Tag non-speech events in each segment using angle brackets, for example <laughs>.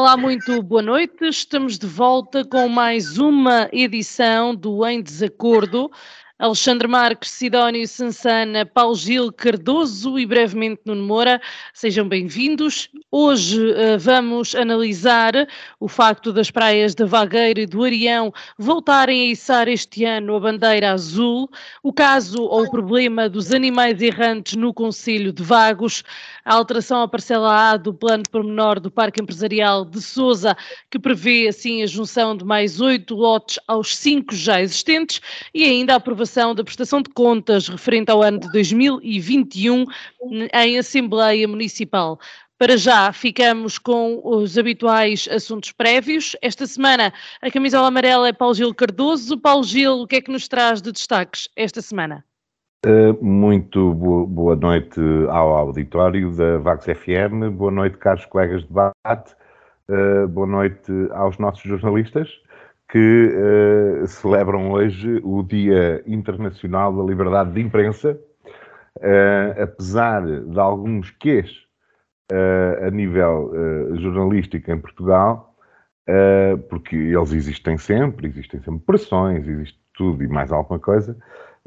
Olá, muito boa noite. Estamos de volta com mais uma edição do Em Desacordo. Alexandre Marques, Sidónio Sansana, Paulo Gil Cardoso e brevemente Nuno Moura, sejam bem-vindos. Hoje uh, vamos analisar o facto das praias da Vagueira e do Arião voltarem a içar este ano a bandeira azul, o caso ou o problema dos animais errantes no Conselho de Vagos, a alteração à parcela A do plano pormenor do Parque Empresarial de Sousa, que prevê assim a junção de mais oito lotes aos cinco já existentes e ainda a aprovação da prestação de contas referente ao ano de 2021 em Assembleia Municipal. Para já, ficamos com os habituais assuntos prévios. Esta semana, a camisola amarela é Paulo Gil Cardoso. Paulo Gil, o que é que nos traz de destaques esta semana? Uh, muito boa noite ao auditório da Vagos FM, boa noite, caros colegas de debate, uh, boa noite aos nossos jornalistas que uh, celebram hoje o Dia Internacional da Liberdade de Imprensa, apesar de alguns quês uh, a nível jornalístico em Portugal, porque eles existem sempre, existem sempre pressões, existe tudo e mais alguma coisa,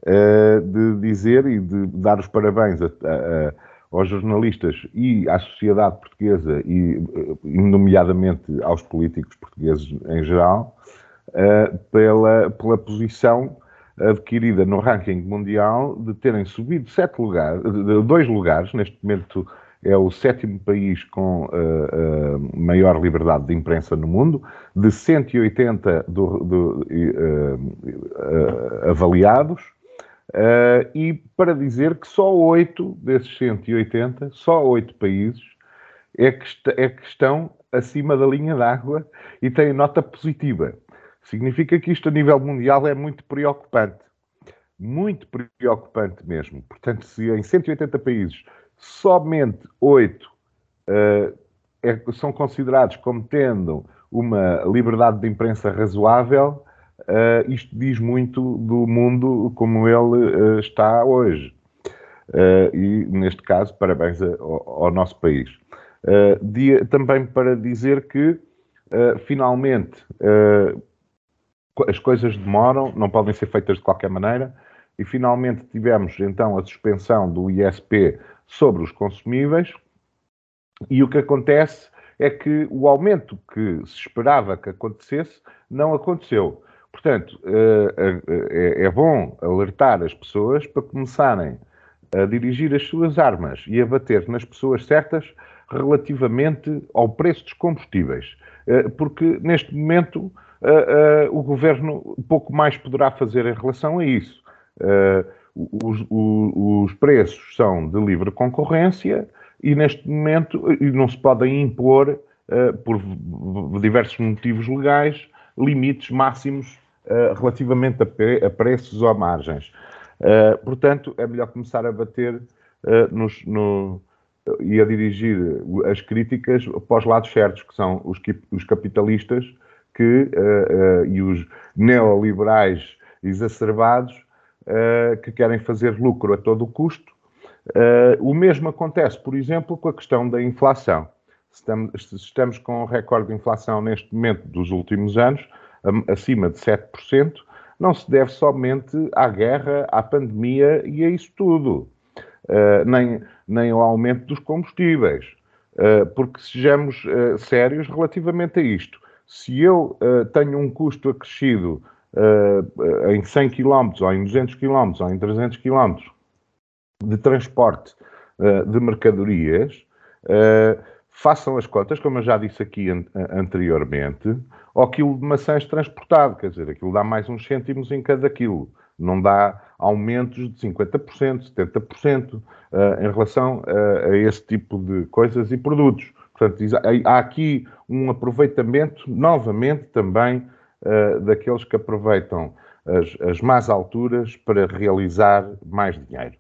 de dizer e de dar os parabéns a, a, aos jornalistas e à sociedade portuguesa e, nomeadamente, aos políticos portugueses em geral, uh, pela, pela posição adquirida no ranking mundial de terem subido sete lugares, dois lugares, neste momento é o sétimo país com uh, uh, maior liberdade de imprensa no mundo, de 180 do, do, uh, avaliados, e para dizer que só oito desses 180, só oito países, é que, é que estão acima da linha d'água e têm nota positiva. Significa que isto a nível mundial é muito preocupante. Muito preocupante mesmo. Portanto, se em 180 países somente 8 uh, é, são considerados como tendo uma liberdade de imprensa razoável, uh, isto diz muito do mundo como ele uh, está hoje. e, neste caso, parabéns ao, ao nosso país. Dia, também para dizer que, finalmente, as coisas demoram, não podem ser feitas de qualquer maneira, e finalmente tivemos então a suspensão do ISP sobre os consumíveis, e o que acontece é que o aumento que se esperava que acontecesse não aconteceu. Portanto, eh, eh, é bom alertar as pessoas para começarem a dirigir as suas armas e a bater nas pessoas certas relativamente ao preço dos combustíveis. Eh, porque neste momento o governo pouco mais poderá fazer em relação a isso. Uh, os, os, preços são de livre concorrência e neste momento não se podem impor, por diversos motivos legais, limites máximos relativamente a, a, preços ou margens. portanto, é melhor começar a bater nos, no, e a dirigir as críticas para os lados certos, que são os, os capitalistas que, uh, uh, e os neoliberais exacerbados uh, que querem fazer lucro a todo custo. o mesmo acontece, por exemplo, com a questão da inflação. Estamos, estamos com um recorde de inflação neste momento dos últimos anos, acima de 7%, não se deve somente à guerra, à pandemia e a isso tudo, nem, nem ao aumento dos combustíveis, porque sejamos sérios relativamente a isto. Se eu uh, tenho um custo acrescido uh, em 100 km, ou em 200 km, ou em 300 km de transporte uh, de mercadorias, façam as contas, como eu já disse aqui an anteriormente, ao quilo de maçãs transportado, quer dizer, aquilo dá mais uns cêntimos em cada quilo. não dá aumentos de 50%, 70% uh, em relação uh, a esse tipo de coisas e produtos. Portanto, há aqui um aproveitamento, novamente, também uh, daqueles que aproveitam as, as más alturas para realizar mais dinheiro.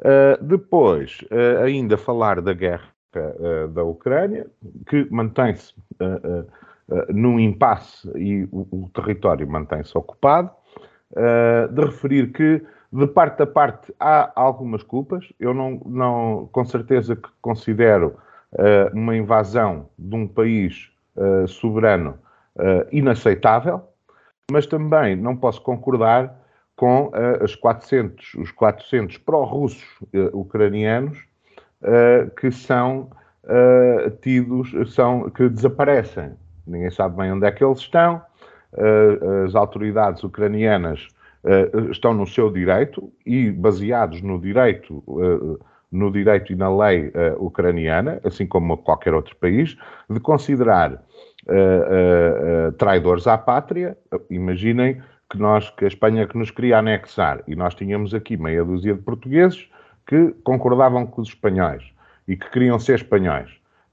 Uh, depois, uh, ainda falar da guerra da Ucrânia, que mantém-se num impasse e o, o território mantém-se ocupado. de referir que de parte a parte há algumas culpas. Eu não, não com certeza que considero uh, uma invasão de um país uh, soberano uh, inaceitável, mas também não posso concordar com as 400, os 400 pró-russos ucranianos que são tidos, são, que desaparecem. Ninguém sabe bem onde é que eles estão. as autoridades ucranianas uh, estão no seu direito e baseados no direito, uh, no direito e na lei uh, ucraniana, assim como qualquer outro país, de considerar traidores à pátria. Imaginem que nós, que a Espanha que nos queria anexar e nós tínhamos aqui meia dúzia de portugueses que concordavam com os espanhóis e que queriam ser espanhóis.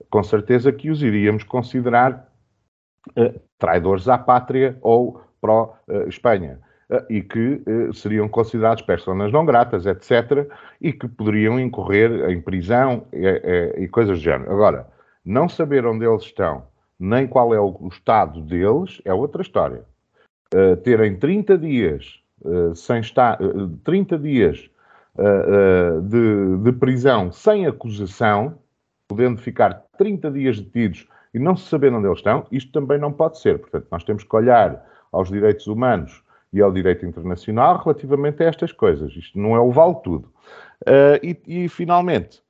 Com certeza que os iríamos considerar traidores à pátria ou pró-Espanha. Eh, e que eh, seriam considerados personas não gratas, etc., e que poderiam incorrer em prisão e, e coisas do género. Agora, não saber onde eles estão, nem qual é o, estado deles, é outra história. Terem 30 dias sem estar, uh, 30 dias de, de, prisão sem acusação, podendo ficar 30 dias detidos e não se saber onde eles estão, isto também não pode ser. Portanto, nós temos que olhar aos direitos humanos e ao direito internacional relativamente a estas coisas. Isto não é o vale tudo. Uh, e, e, finalmente,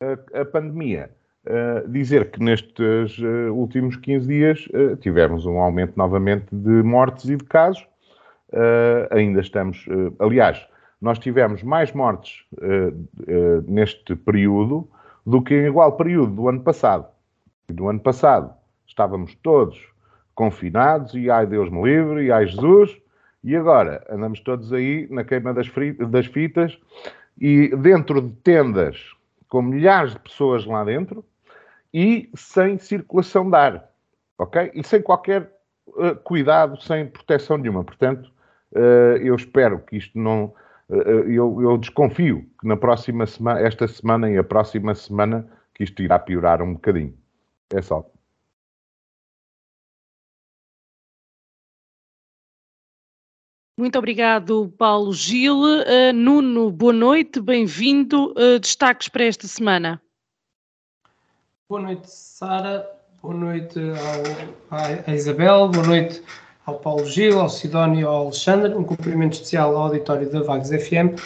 a, a pandemia. Uh, dizer que nestes uh, últimos 15 dias tivemos um aumento novamente de mortes e de casos. ainda estamos. aliás, nós tivemos mais mortes neste período do que em igual período do ano passado. E do ano passado estávamos todos confinados e ai Deus me livre e ai Jesus e agora andamos todos aí na queima das, das fitas e dentro de tendas com milhares de pessoas lá dentro e sem circulação de ar, ok? E sem qualquer uh, cuidado, sem proteção nenhuma. Portanto, uh, eu espero que isto não. Uh, eu, eu, desconfio que na próxima semana, esta semana e a próxima semana, que isto irá piorar um bocadinho. É só. Muito obrigado, Paulo Gil. Uh, Nuno, boa noite, bem-vindo. Uh, destaques para esta semana. Boa noite, Sara. Boa noite ao, à Isabel. Boa noite ao Paulo Gil, ao Sidónio e ao Alexandre. Um cumprimento especial ao auditório da Vagos FM.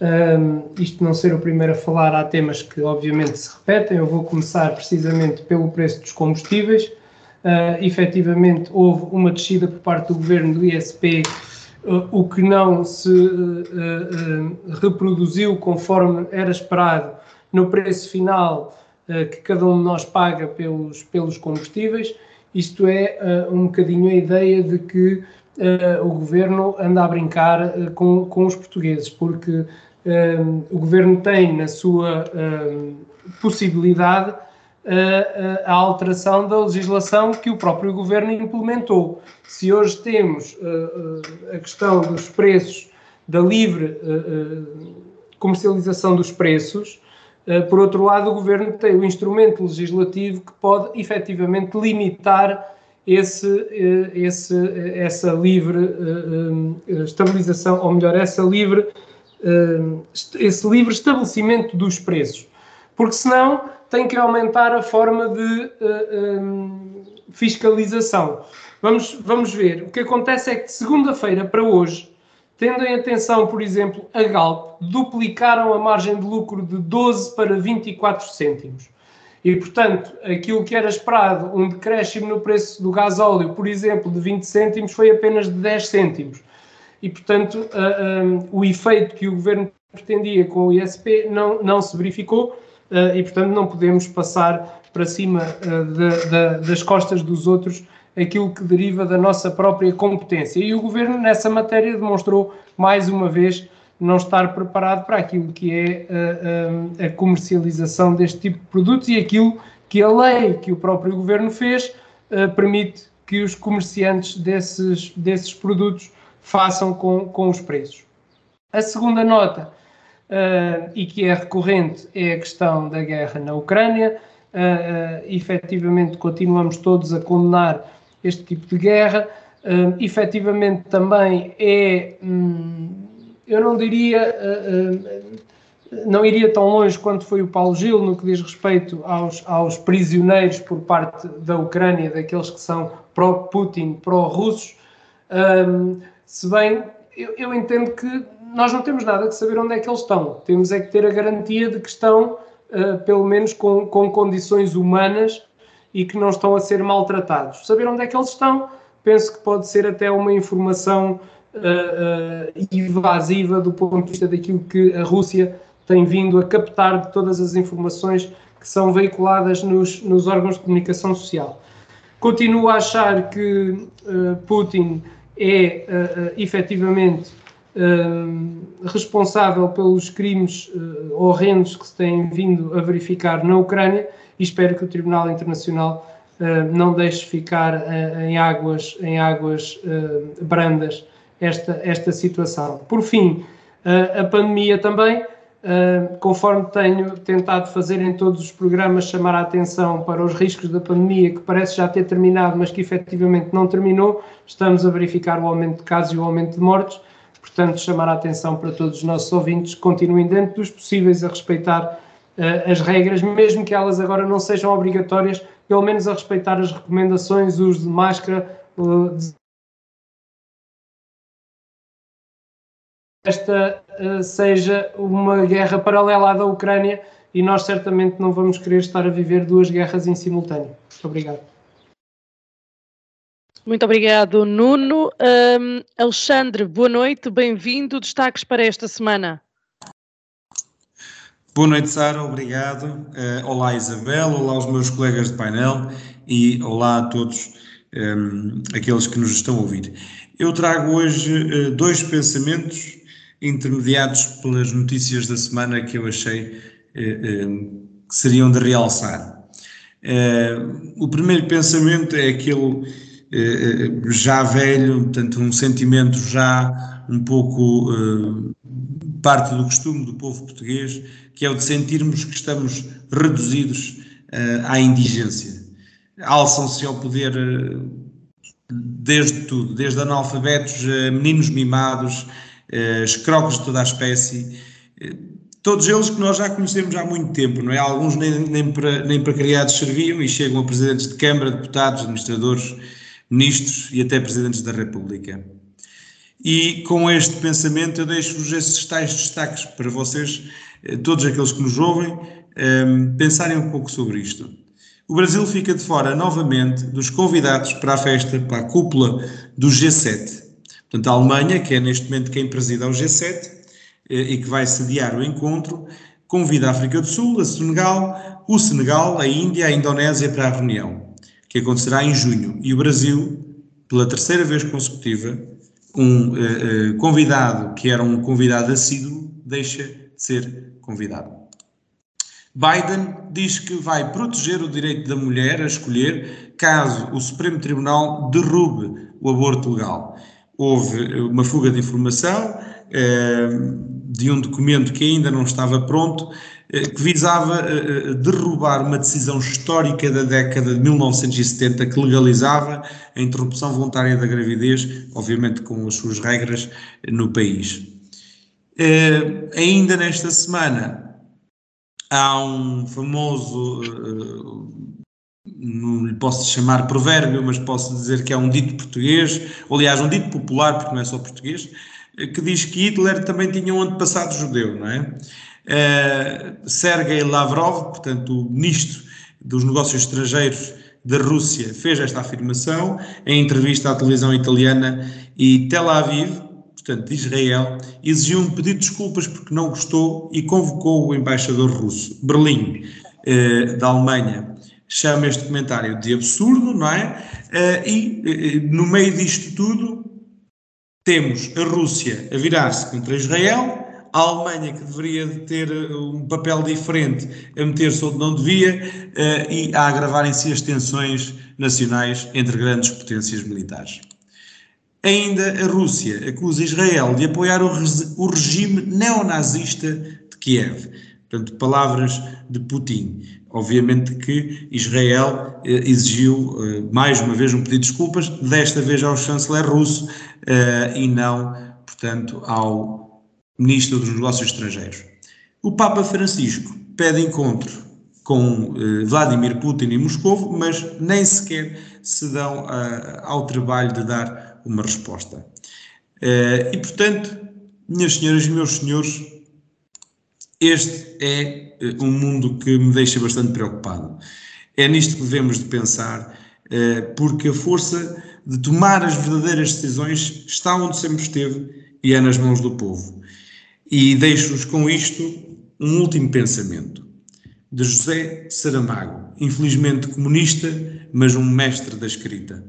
Um, isto não ser o primeiro a falar, há temas que obviamente se repetem. Eu vou começar precisamente pelo preço dos combustíveis. Uh, efetivamente, houve uma descida por parte do governo do ISP o que não se uh, uh, reproduziu conforme era esperado no preço final uh, que cada um de nós paga pelos, pelos combustíveis. Isto é um bocadinho a ideia de que o governo anda a brincar com, com os portugueses, porque o governo tem na sua possibilidade a, alteração da legislação que o próprio governo implementou. Se hoje temos a questão dos preços, da livre comercialização dos preços, por outro lado, o governo tem o instrumento legislativo que pode efetivamente limitar esse, esse, essa livre estabilização, ou melhor, essa livre, esse livre estabelecimento dos preços. Porque senão tem que aumentar a forma de eh, eh, fiscalização. Vamos, vamos ver. O que acontece é que de segunda-feira para hoje, tendo em atenção, por exemplo, a Galp, duplicaram a margem de lucro de 12 para 24 cêntimos. E, portanto, aquilo que era esperado, um decréscimo no preço do gás óleo, por exemplo, de 20 cêntimos, foi apenas de 10 cêntimos. E, portanto, o efeito que o governo pretendia com o ISP não, não se verificou uh, e, portanto, não podemos passar para cima de, de, das costas dos outros aquilo que deriva da nossa própria competência. E o Governo, nessa matéria, demonstrou mais uma vez, não estar preparado para aquilo que é a, a, a comercialização deste tipo de produtos e aquilo que a lei que o próprio governo fez uh, permite que os comerciantes desses, desses produtos façam com, com os preços. A segunda nota, uh, e que é recorrente, é a questão da guerra na Ucrânia. Uh, uh, efetivamente, continuamos todos a condenar este tipo de guerra. Uh, efetivamente, também é, hum, eu não diria, uh, não iria tão longe quanto foi o Paulo Gil no que diz respeito aos, aos prisioneiros por parte da Ucrânia, daqueles que são pró-Putin, pró-russos. Um, se bem, eu, eu entendo que nós não temos nada de saber onde é que eles estão. Temos é que ter a garantia de que estão, uh, pelo menos, com, com condições humanas e que não estão a ser maltratados. Saber onde é que eles estão, penso que pode ser até uma informação uh, uh, do ponto de vista daquilo que a Rússia tem vindo a captar de todas as informações que são veiculadas nos, nos órgãos de comunicação social. Continuo a achar que uh, Putin é uh, efetivamente responsável pelos crimes uh, horrendos que se têm vindo a verificar na Ucrânia e espero que o Tribunal Internacional uh, não deixe ficar uh, em águas, em águas brandas esta, esta situação. Por fim, a pandemia também, conforme tenho tentado fazer em todos os programas, chamar a atenção para os riscos da pandemia, que parece já ter terminado, mas que efetivamente não terminou, estamos a verificar o aumento de casos e o aumento de mortes Portanto, chamar a atenção para todos os nossos ouvintes continuem dentro dos possíveis a respeitar uh, as regras, mesmo que elas agora não sejam obrigatórias, pelo menos a respeitar as recomendações, o uso de máscara, uh, esta uh, seja uma guerra paralela à da Ucrânia e nós certamente não vamos querer estar a viver duas guerras em simultâneo. Muito obrigado. Muito obrigado, Nuno. Um, Alexandre, boa noite, bem-vindo. Destaques para esta semana. Boa noite, Sara, obrigado. Uh, olá, Isabel, olá aos meus colegas de painel e olá a todos um, aqueles que nos estão a ouvir. Eu trago hoje uh, dois pensamentos intermediados pelas notícias da semana que eu achei uh, que seriam de realçar. o primeiro pensamento é aquele já velho, portanto, um sentimento já um pouco uh, parte do costume do povo português, que é o de sentirmos que estamos reduzidos uh, à indigência. Alçam-se ao poder desde tudo, desde analfabetos, meninos mimados, escrocos de toda a espécie, todos eles que nós já conhecemos há muito tempo, não é? Alguns nem, nem, para, nem para criados serviam e chegam a presidentes de Câmara, deputados, administradores ministros e até presidentes da República. E com este pensamento eu deixo-vos esses tais destaques para vocês, eh, todos aqueles que nos ouvem, ehm, pensarem um pouco sobre isto. O Brasil fica de fora novamente dos convidados para a festa, para a cúpula do G7. Portanto, a Alemanha, que é neste momento quem preside ao G7 eh, e que vai sediar o encontro, convida a África do Sul, a Senegal, o Senegal, a Índia, a Indonésia para a reunião que acontecerá em junho. E o Brasil, pela terceira vez consecutiva, um uh, uh, convidado que era um convidado assíduo, deixa de ser convidado. Biden diz que vai proteger o direito da mulher a escolher caso o Supremo Tribunal derrube o aborto legal. Houve uma fuga de informação de um documento que ainda não estava pronto, eh, que visava eh, eh, derrubar uma decisão histórica da década de 1970 que legalizava a interrupção voluntária da gravidez, obviamente com as suas regras no país. Ainda nesta semana há um famoso, não lhe posso chamar provérbio, mas posso dizer que é um dito português, aliás um dito popular, porque não é só português, que diz que Hitler também tinha um antepassado judeu, não é? Uh, Sergei Lavrov, portanto, o ministro dos Negócios Estrangeiros da Rússia, fez esta afirmação em entrevista à televisão italiana e Tel Aviv, portanto, de Israel, exigiu um pedido de desculpas porque não gostou e convocou o embaixador russo. Berlim, uh, da Alemanha, chama este comentário de absurdo, não é? Uh, e no meio disto tudo, temos a Rússia a virar-se contra Israel, a Alemanha, que deveria ter um papel diferente, a meter-se onde não devia uh, e a agravarem-se as tensões nacionais entre grandes potências militares. Ainda a Rússia acusa Israel de apoiar o, o regime neonazista de Kiev. Portanto, palavras de Putin. Obviamente que Israel eh, exigiu eh, mais uma vez um pedido de desculpas, desta vez ao chanceler russo eh, e não, portanto, ao ministro dos Negócios Estrangeiros. O Papa Francisco pede encontro com Vladimir Putin em Moscou, mas nem sequer se dão ao trabalho de dar uma resposta. e, portanto, minhas senhoras e meus senhores, este é eh, um mundo que me deixa bastante preocupado. É nisto que devemos de pensar, eh, porque a força de tomar as verdadeiras decisões está onde sempre esteve e é nas mãos do povo. E deixo-vos com isto um último pensamento de José Saramago, infelizmente comunista, mas um mestre da escrita.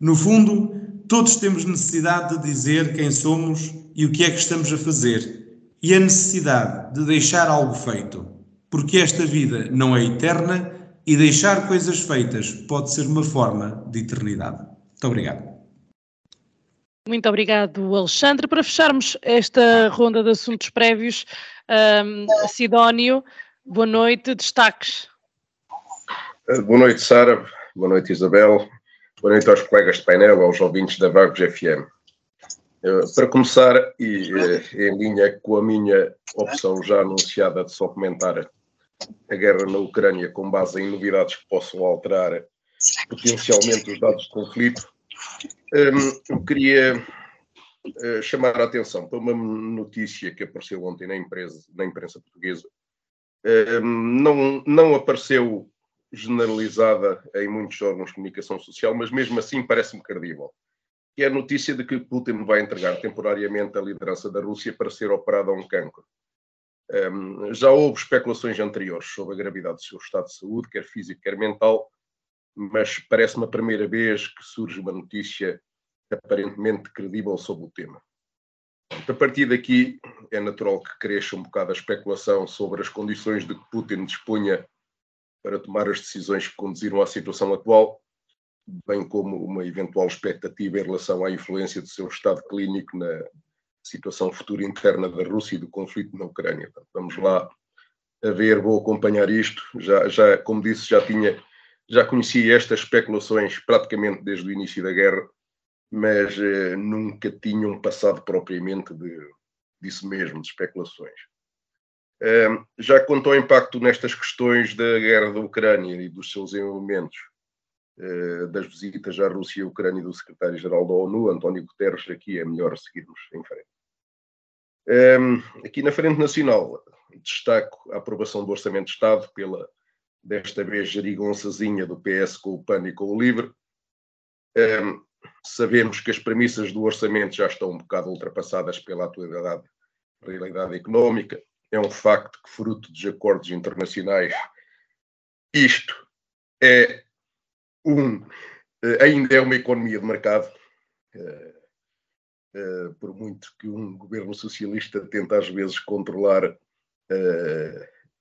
No fundo, todos temos necessidade de dizer quem somos e o que é que estamos a fazer e a necessidade de deixar algo feito, porque esta vida não é eterna e deixar coisas feitas pode ser uma forma de eternidade. Muito obrigado. Muito obrigado, Alexandre. Para fecharmos esta ronda de assuntos prévios, um, Sidónio, boa noite, destaques. Eh, boa noite, Sara. Boa noite, Isabel. Boa noite aos colegas de painel, aos ouvintes da Vagos FM. Eh, para começar, e eh, em linha com a minha opção já anunciada de só comentar a guerra na Ucrânia com base em novidades que possam alterar potencialmente os dados de conflito, ehm, eu queria eh, chamar a atenção para uma notícia que apareceu ontem na, empresa, na imprensa portuguesa. Ehm, não, não apareceu generalizada em muitos órgãos de comunicação social, mas mesmo assim parece-me credível que é a notícia de que Putin vai entregar temporariamente a liderança da Rússia para ser operado a um cancro. Um, já houve especulações anteriores sobre a gravidade do seu estado de saúde, quer físico, quer mental, mas parece-me a primeira vez que surge uma notícia aparentemente credível sobre o tema. A partir daqui, é natural que cresça um bocado a especulação sobre as condições de que Putin dispunha para tomar as decisões que conduziram à situação atual, bem como uma eventual expectativa em relação à influência do seu estado clínico na situação futura interna da Rússia e do conflito na Ucrânia. vamos lá a ver, vou acompanhar isto. Já, já, como disse, já tinha, já conhecia estas especulações praticamente desde o início da guerra, mas eh, nunca tinham passado propriamente de, disso mesmo, de especulações. Um, já quanto ao impacto nestas questões da guerra da Ucrânia e dos seus envolvimentos, das visitas à Rússia e Ucrânia do secretário-geral da ONU, António Guterres, aqui é melhor seguirmos em frente. Ehm, aqui na Frente Nacional, destaco a aprovação do Orçamento de Estado pela, desta vez, gerigonçazinha do PS com o PAN e com o LIVRE. Ehm, sabemos que as premissas do orçamento já estão um bocado ultrapassadas pela atualidade realidade económica. É um facto que, fruto dos acordos internacionais, isto é um, eh, ainda é uma economia de mercado, eh, eh, por muito que um governo socialista tente às vezes controlar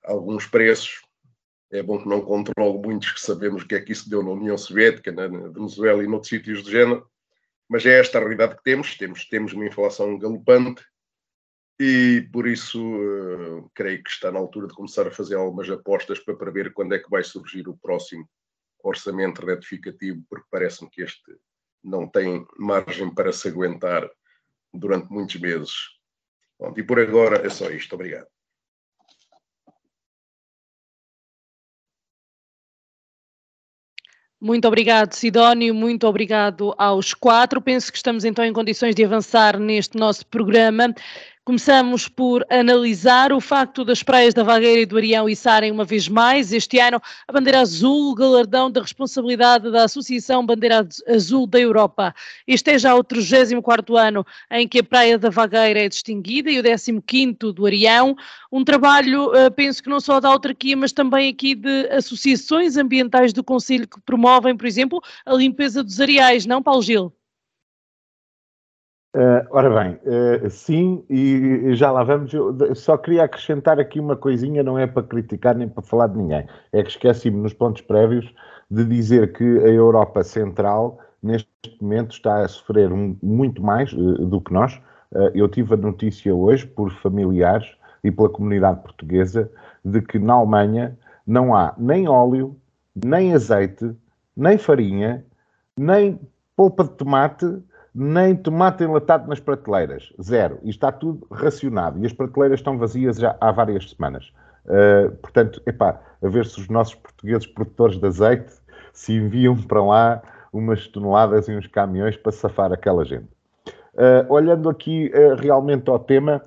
alguns preços, é bom que não controle muitos, que sabemos o que é que isso deu na União Soviética, na Venezuela e noutros sítios do género, mas é esta a realidade que temos, temos, temos uma inflação galopante e por isso uh, creio que está na altura de começar a fazer algumas apostas para prever quando é que vai surgir o próximo orçamento retificativo, porque parece-me que este não tem margem para se aguentar durante muitos meses. Bom, e por agora é só isto. Obrigado. Muito obrigado, Sidónio. Muito obrigado aos quatro. Penso que estamos então em condições de avançar neste nosso programa. Começamos por analisar o facto das praias da Vagueira e do Arião içarem uma vez mais este ano a bandeira azul, galardão da responsabilidade da Associação Bandeira Azul da Europa. Este é já o 34º ano em que a praia da Vagueira é distinguida e o 15º do Arião. Um trabalho, eh, penso que não só da autarquia, mas também aqui de associações ambientais do Conselho que promovem, por exemplo, a limpeza dos areais, não, Paulo Gil? Uh, ora bem, uh, sim, e já lá vamos. Eu só queria acrescentar aqui uma coisinha, não é para criticar nem para falar de ninguém. É que esqueci-me nos pontos prévios de dizer que a Europa Central, neste momento, está a sofrer um, muito mais uh, do que nós. eu tive a notícia hoje, por familiares e pela comunidade portuguesa, de que na Alemanha não há nem óleo, nem azeite, nem farinha, nem polpa de tomate nem tomate enlatado nas prateleiras. Zero. E está tudo racionado. E as prateleiras estão vazias já há várias semanas. Uh, portanto, epá, a ver se os nossos portugueses produtores de azeite se enviam para lá umas toneladas e uns caminhões para safar aquela gente. Uh, olhando aqui uh, realmente ao tema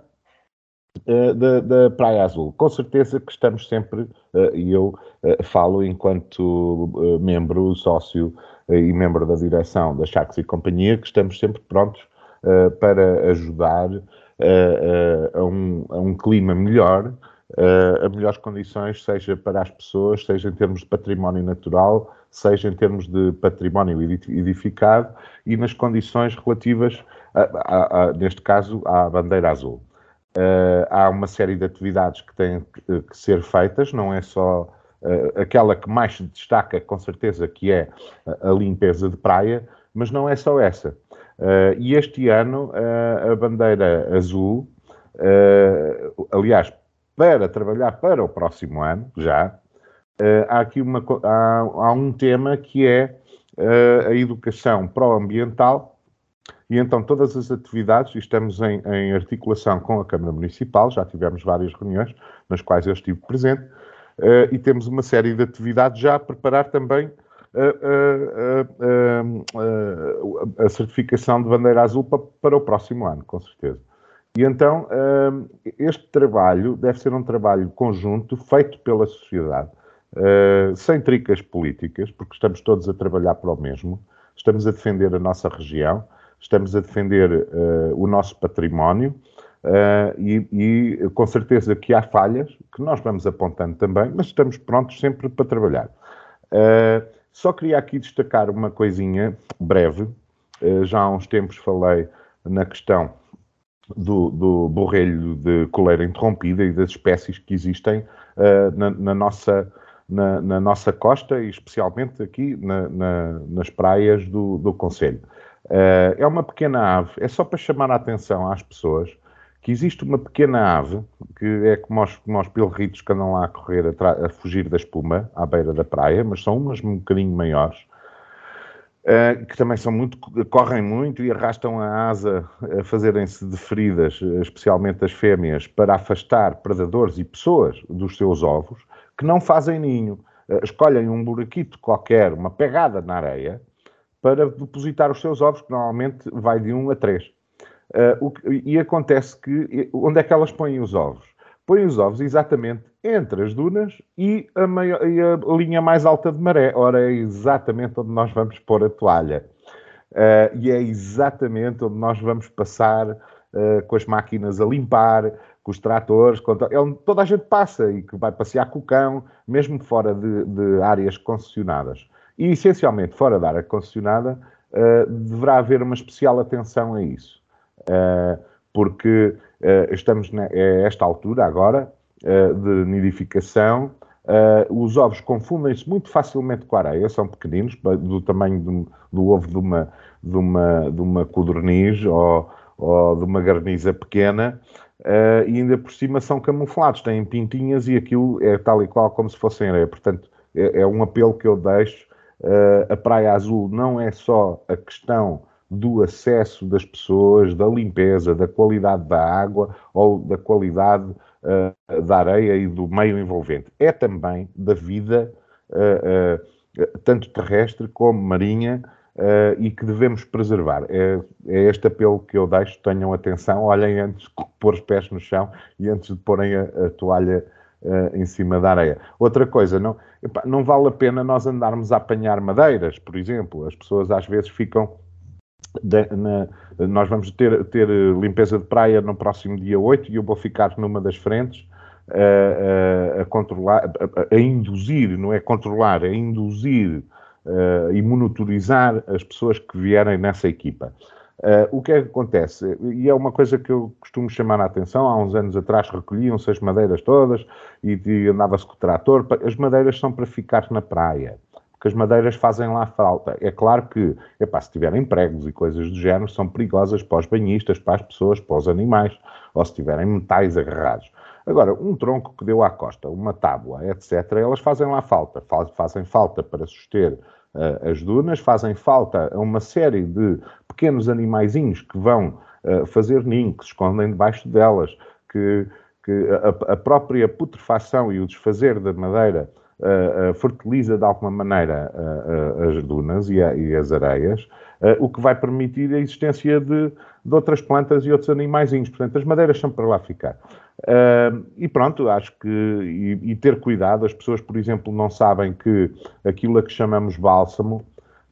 da, da, Praia Azul, com certeza que estamos sempre, e eu falo enquanto membro, sócio e membro da direção da Chacs e Companhia, que estamos sempre prontos uh, para ajudar uh, uh, a, um, a, um, clima melhor, a melhores condições, seja para as pessoas, seja em termos de património natural, seja em termos de património edificado e nas condições relativas, a, a, a, neste caso, à bandeira azul. há uma série de atividades que têm que, que ser feitas, não é só aquela que mais se destaca, com certeza, que é a limpeza de praia, mas não é só essa. Uh, e este ano uh, a bandeira azul, aliás, para trabalhar para o próximo ano, já, há aqui uma, há, há, um tema que é a educação pró-ambiental e então todas as atividades, estamos em, em, articulação com a Câmara Municipal, já tivemos várias reuniões nas quais eu estive presente, e temos uma série de atividades já a preparar também a, a, a, a certificação de bandeira azul para, para, o próximo ano, com certeza. E então, este trabalho deve ser um trabalho conjunto, feito pela sociedade, sem tricas políticas, porque estamos todos a trabalhar para o mesmo, estamos a defender a nossa região, estamos a defender o nosso património, Uh, e, e, com certeza que há falhas, que nós vamos apontando também, mas estamos prontos sempre para trabalhar. Uh, só queria aqui destacar uma coisinha breve. Uh, já há uns tempos falei na questão do, do borrelho de coleira interrompida e das espécies que existem na, na, nossa, na, na, nossa costa e especialmente aqui nas praias do, do Conselho. é uma pequena ave, é só para chamar a atenção às pessoas que existe uma pequena ave, que é como os, como os pilritos que andam lá a correr, a, a, fugir da espuma, à beira da praia, mas são umas um bocadinho maiores, uh, que também são muito, correm muito e arrastam a asa a fazerem-se de feridas, especialmente as fêmeas, para afastar predadores e pessoas dos seus ovos, que não fazem ninho. Uh, escolhem um buraquito qualquer, uma pegada na areia, para depositar os seus ovos, que normalmente vai de um a três. Uh, o, e acontece que onde é que elas põem os ovos? Põem os ovos exatamente entre as dunas e a, maior, e a linha mais alta de maré. Ora, é exatamente onde nós vamos pôr a toalha. Uh, e é exatamente onde nós vamos passar uh, com as máquinas a limpar, com os tratores, com to... é onde toda a gente passa e que vai passear com o cão, mesmo fora de, de áreas concessionadas. E essencialmente fora da área concessionada, uh, deverá haver uma especial atenção a isso. Eh, porque eh, estamos a esta altura agora eh, de nidificação, os ovos confundem-se muito facilmente com a areia, são pequeninos, do tamanho do, do ovo de uma, de uma, de uma codorniz ou, ou de uma garniza pequena, Uh, e ainda por cima são camuflados, têm pintinhas e aquilo é tal e qual como se fossem areia. Portanto, é, é um apelo que eu deixo. Uh, a Praia Azul não é só a questão do acesso das pessoas, da limpeza, da qualidade da água ou da qualidade uh, da areia e do meio envolvente. É também da vida, uh, uh, tanto terrestre como marinha, e que devemos preservar. É, é, este apelo que eu deixo. Tenham atenção, olhem antes de pôr os pés no chão e antes de porem a, a toalha em cima da areia. Outra coisa, não, não vale a pena nós andarmos a apanhar madeiras, por exemplo. As pessoas às vezes ficam de, na, nós vamos ter, ter limpeza de praia no próximo dia 8 e eu vou ficar numa das frentes a, a, a controlar, a, a, induzir, não é controlar, é induzir e monitorizar as pessoas que vierem nessa equipa. Uh, o que é que acontece? E é uma coisa que eu costumo chamar a atenção. Há uns anos atrás recolhiam-se as madeiras todas e, e andava-se com o trator. As madeiras são para ficar na praia, porque as madeiras fazem lá falta. É claro que, epá, se tiverem pregos e coisas do género, são perigosas para os banhistas, para as pessoas, para os animais, ou se tiverem metais agarrados. Agora, um tronco que deu à costa, uma tábua, etc., elas fazem lá falta. Fazem falta para suster uh, as dunas, fazem falta a uma série de pequenos animaizinhos que vão uh, fazer ninho, que se escondem debaixo delas, que, que a, a, própria putrefação e o desfazer da madeira uh, fertiliza de alguma maneira as dunas e, a, e as areias, o que vai permitir a existência de, de outras plantas e outros animaizinhos. Portanto, as madeiras são para lá ficar. Uh, e pronto, acho que. E, e, ter cuidado, as pessoas, por exemplo, não sabem que aquilo a que chamamos bálsamo,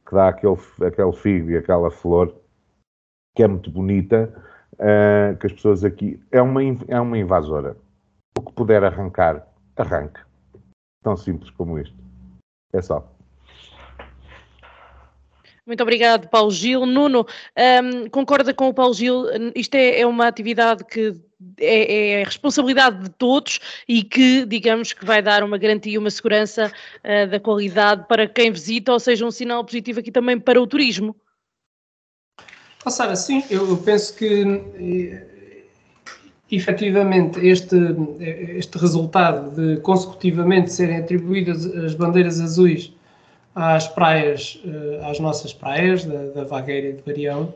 que dá aquele, aquele figo e aquela flor, que é muito bonita, uh, que as pessoas aqui. É uma, é uma invasora. O que puder arrancar, arranque. Tão simples como isto. É só. Muito obrigado, Paulo Gil. Nuno, um, concorda com o Paulo Gil? Isto é, é uma atividade que é, é, responsabilidade de todos e que, digamos, que vai dar uma garantia, uma segurança uh, da qualidade para quem visita, ou seja, um sinal positivo aqui também para o turismo. Oh, Sara, sim, eu penso que eh, efetivamente este, este resultado de consecutivamente serem atribuídas as bandeiras azuis às praias, eh, às nossas praias da, da Vagueira e de Barião,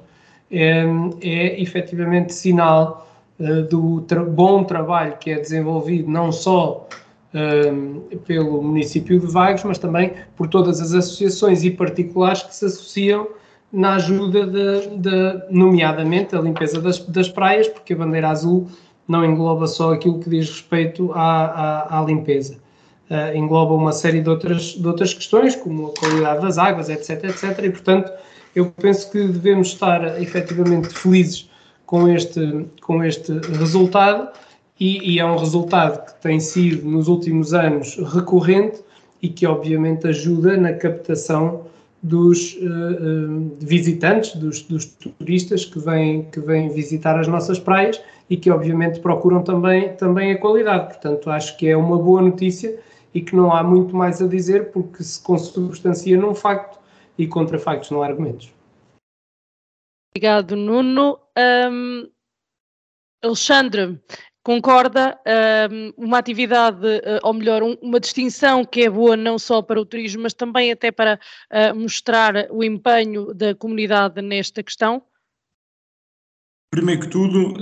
é, é efetivamente sinal uh, do tra bom trabalho que é desenvolvido não só uh, pelo município de Vagos, mas também por todas as associações e particulares que se associam na ajuda, de, de nomeadamente, a limpeza das, das, praias, porque a bandeira azul não engloba só aquilo que diz respeito à, à, à limpeza. Uh, engloba uma série de outras, de outras questões, como a qualidade das águas, etc, etc, e, portanto, eu penso que devemos estar efetivamente felizes com este, com este resultado e, e, é um resultado que tem sido nos últimos anos recorrente e que obviamente ajuda na captação dos uh, visitantes, dos, dos, turistas que vêm, que vêm visitar as nossas praias e que obviamente procuram também, também a qualidade. Portanto, acho que é uma boa notícia e que não há muito mais a dizer porque se consubstancia num facto e contra factos não há argumentos. Obrigado, Nuno. Um, Alexandre, concorda? Um, uma atividade, uh, ou melhor, um, uma distinção que é boa não só para o turismo, mas também até para uh, mostrar o empenho da comunidade nesta questão? Primeiro que tudo,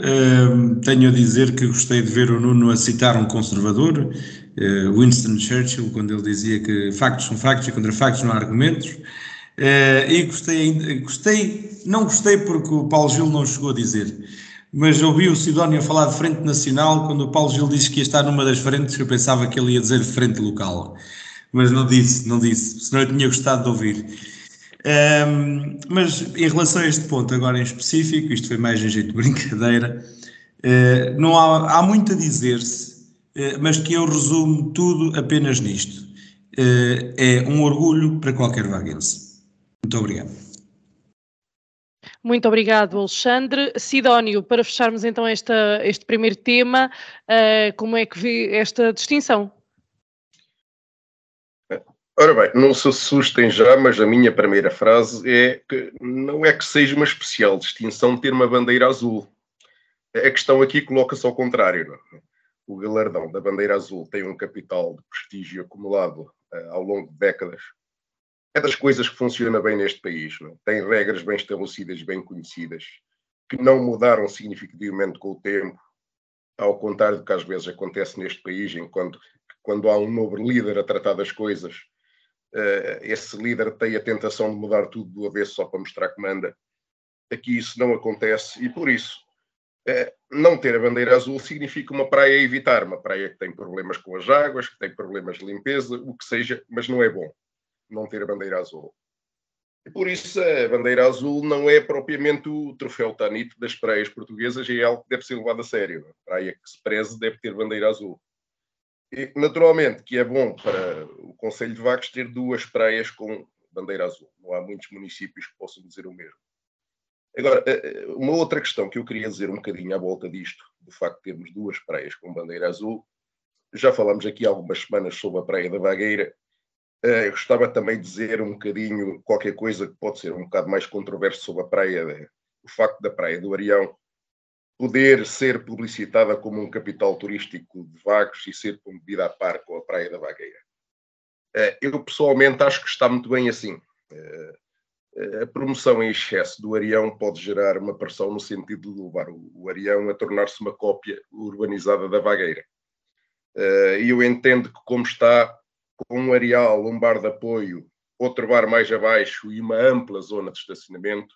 tenho a dizer que gostei de ver o Nuno a citar um conservador, uh, Winston Churchill, quando ele dizia que factos são factos e contra factos não há argumentos. E gostei, gostei, não gostei porque o Paulo Gil não chegou a dizer, mas ouvi o Sidónio falar de frente nacional, quando o Paulo Gil disse que ia estar numa das frentes, eu pensava que ele ia dizer frente local, mas não disse, não disse, senão eu tinha gostado de ouvir. Um, mas em relação a este ponto agora em específico, isto foi mais em jeito de brincadeira, uh, não há, há muito a dizer-se, uh, mas que eu resumo tudo apenas nisto. Uh, é um orgulho para qualquer vaguense. Muito obrigado. Muito obrigado, Alexandre. Sidónio, para fecharmos então esta, este primeiro tema, uh, como é que vê esta distinção? Ora bem, não se assustem já, mas a minha primeira frase é que não é que seja uma especial distinção ter uma bandeira azul. A questão aqui coloca-se ao contrário. Não? É? O galardão da bandeira azul tem um capital de prestígio acumulado uh, ao longo de décadas é das coisas que funciona bem neste país. Não? É? Tem regras bem estabelecidas, bem conhecidas, que não mudaram significativamente com o tempo, ao contrário do que às vezes acontece neste país, enquanto quando há um novo líder a tratar das coisas, uh, esse líder tem a tentação de mudar tudo do avesso só para mostrar que manda. Aqui isso não acontece e por isso uh, não ter a bandeira azul significa uma praia a evitar, uma praia que tem problemas com as águas, que tem problemas de limpeza, o que seja, mas não é bom não ter a bandeira azul. E por isso a bandeira azul não é propriamente o troféu Tanito das praias portuguesas, é algo que deve ser levado a sério. A praia que se preze deve ter bandeira azul. E, naturalmente que é bom para o Conselho de Vagos ter duas praias com bandeira azul. Não há muitos municípios que possam dizer o mesmo. Agora, eh, uma outra questão que eu queria dizer um bocadinho à volta disto, do facto de termos duas praias com bandeira azul, já falamos aqui há algumas semanas sobre a Praia da Vagueira. Eu gostava também de dizer um bocadinho qualquer coisa que pode ser um bocado mais controverso sobre a praia, o facto da Praia do Arião poder ser publicitada como um capital turístico de Vagos e ser promovida a par com a Praia da Vagueira. Eh, eu pessoalmente acho que está muito bem assim. Eh, a promoção em excesso do Arião pode gerar uma pressão no sentido de levar o Arião a tornar-se uma cópia urbanizada da Vagueira. Eh, e eu entendo que, como está com um areal, um bar de apoio, outro bar mais abaixo e uma ampla zona de estacionamento,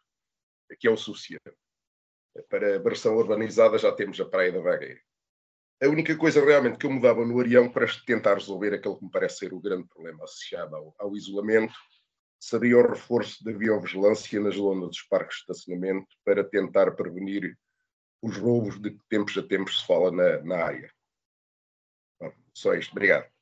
que é o suficiente. Para a versão urbanizada já temos a Praia da Vagueira. A única coisa realmente que eu mudava no Arião para tentar resolver aquele que me parece ser o grande problema associado ao, ao isolamento seria o reforço da biovigilância nas zonas dos parques de estacionamento para tentar prevenir os roubos de que tempos a tempos se fala na, na área. Bom, só isto. Obrigado.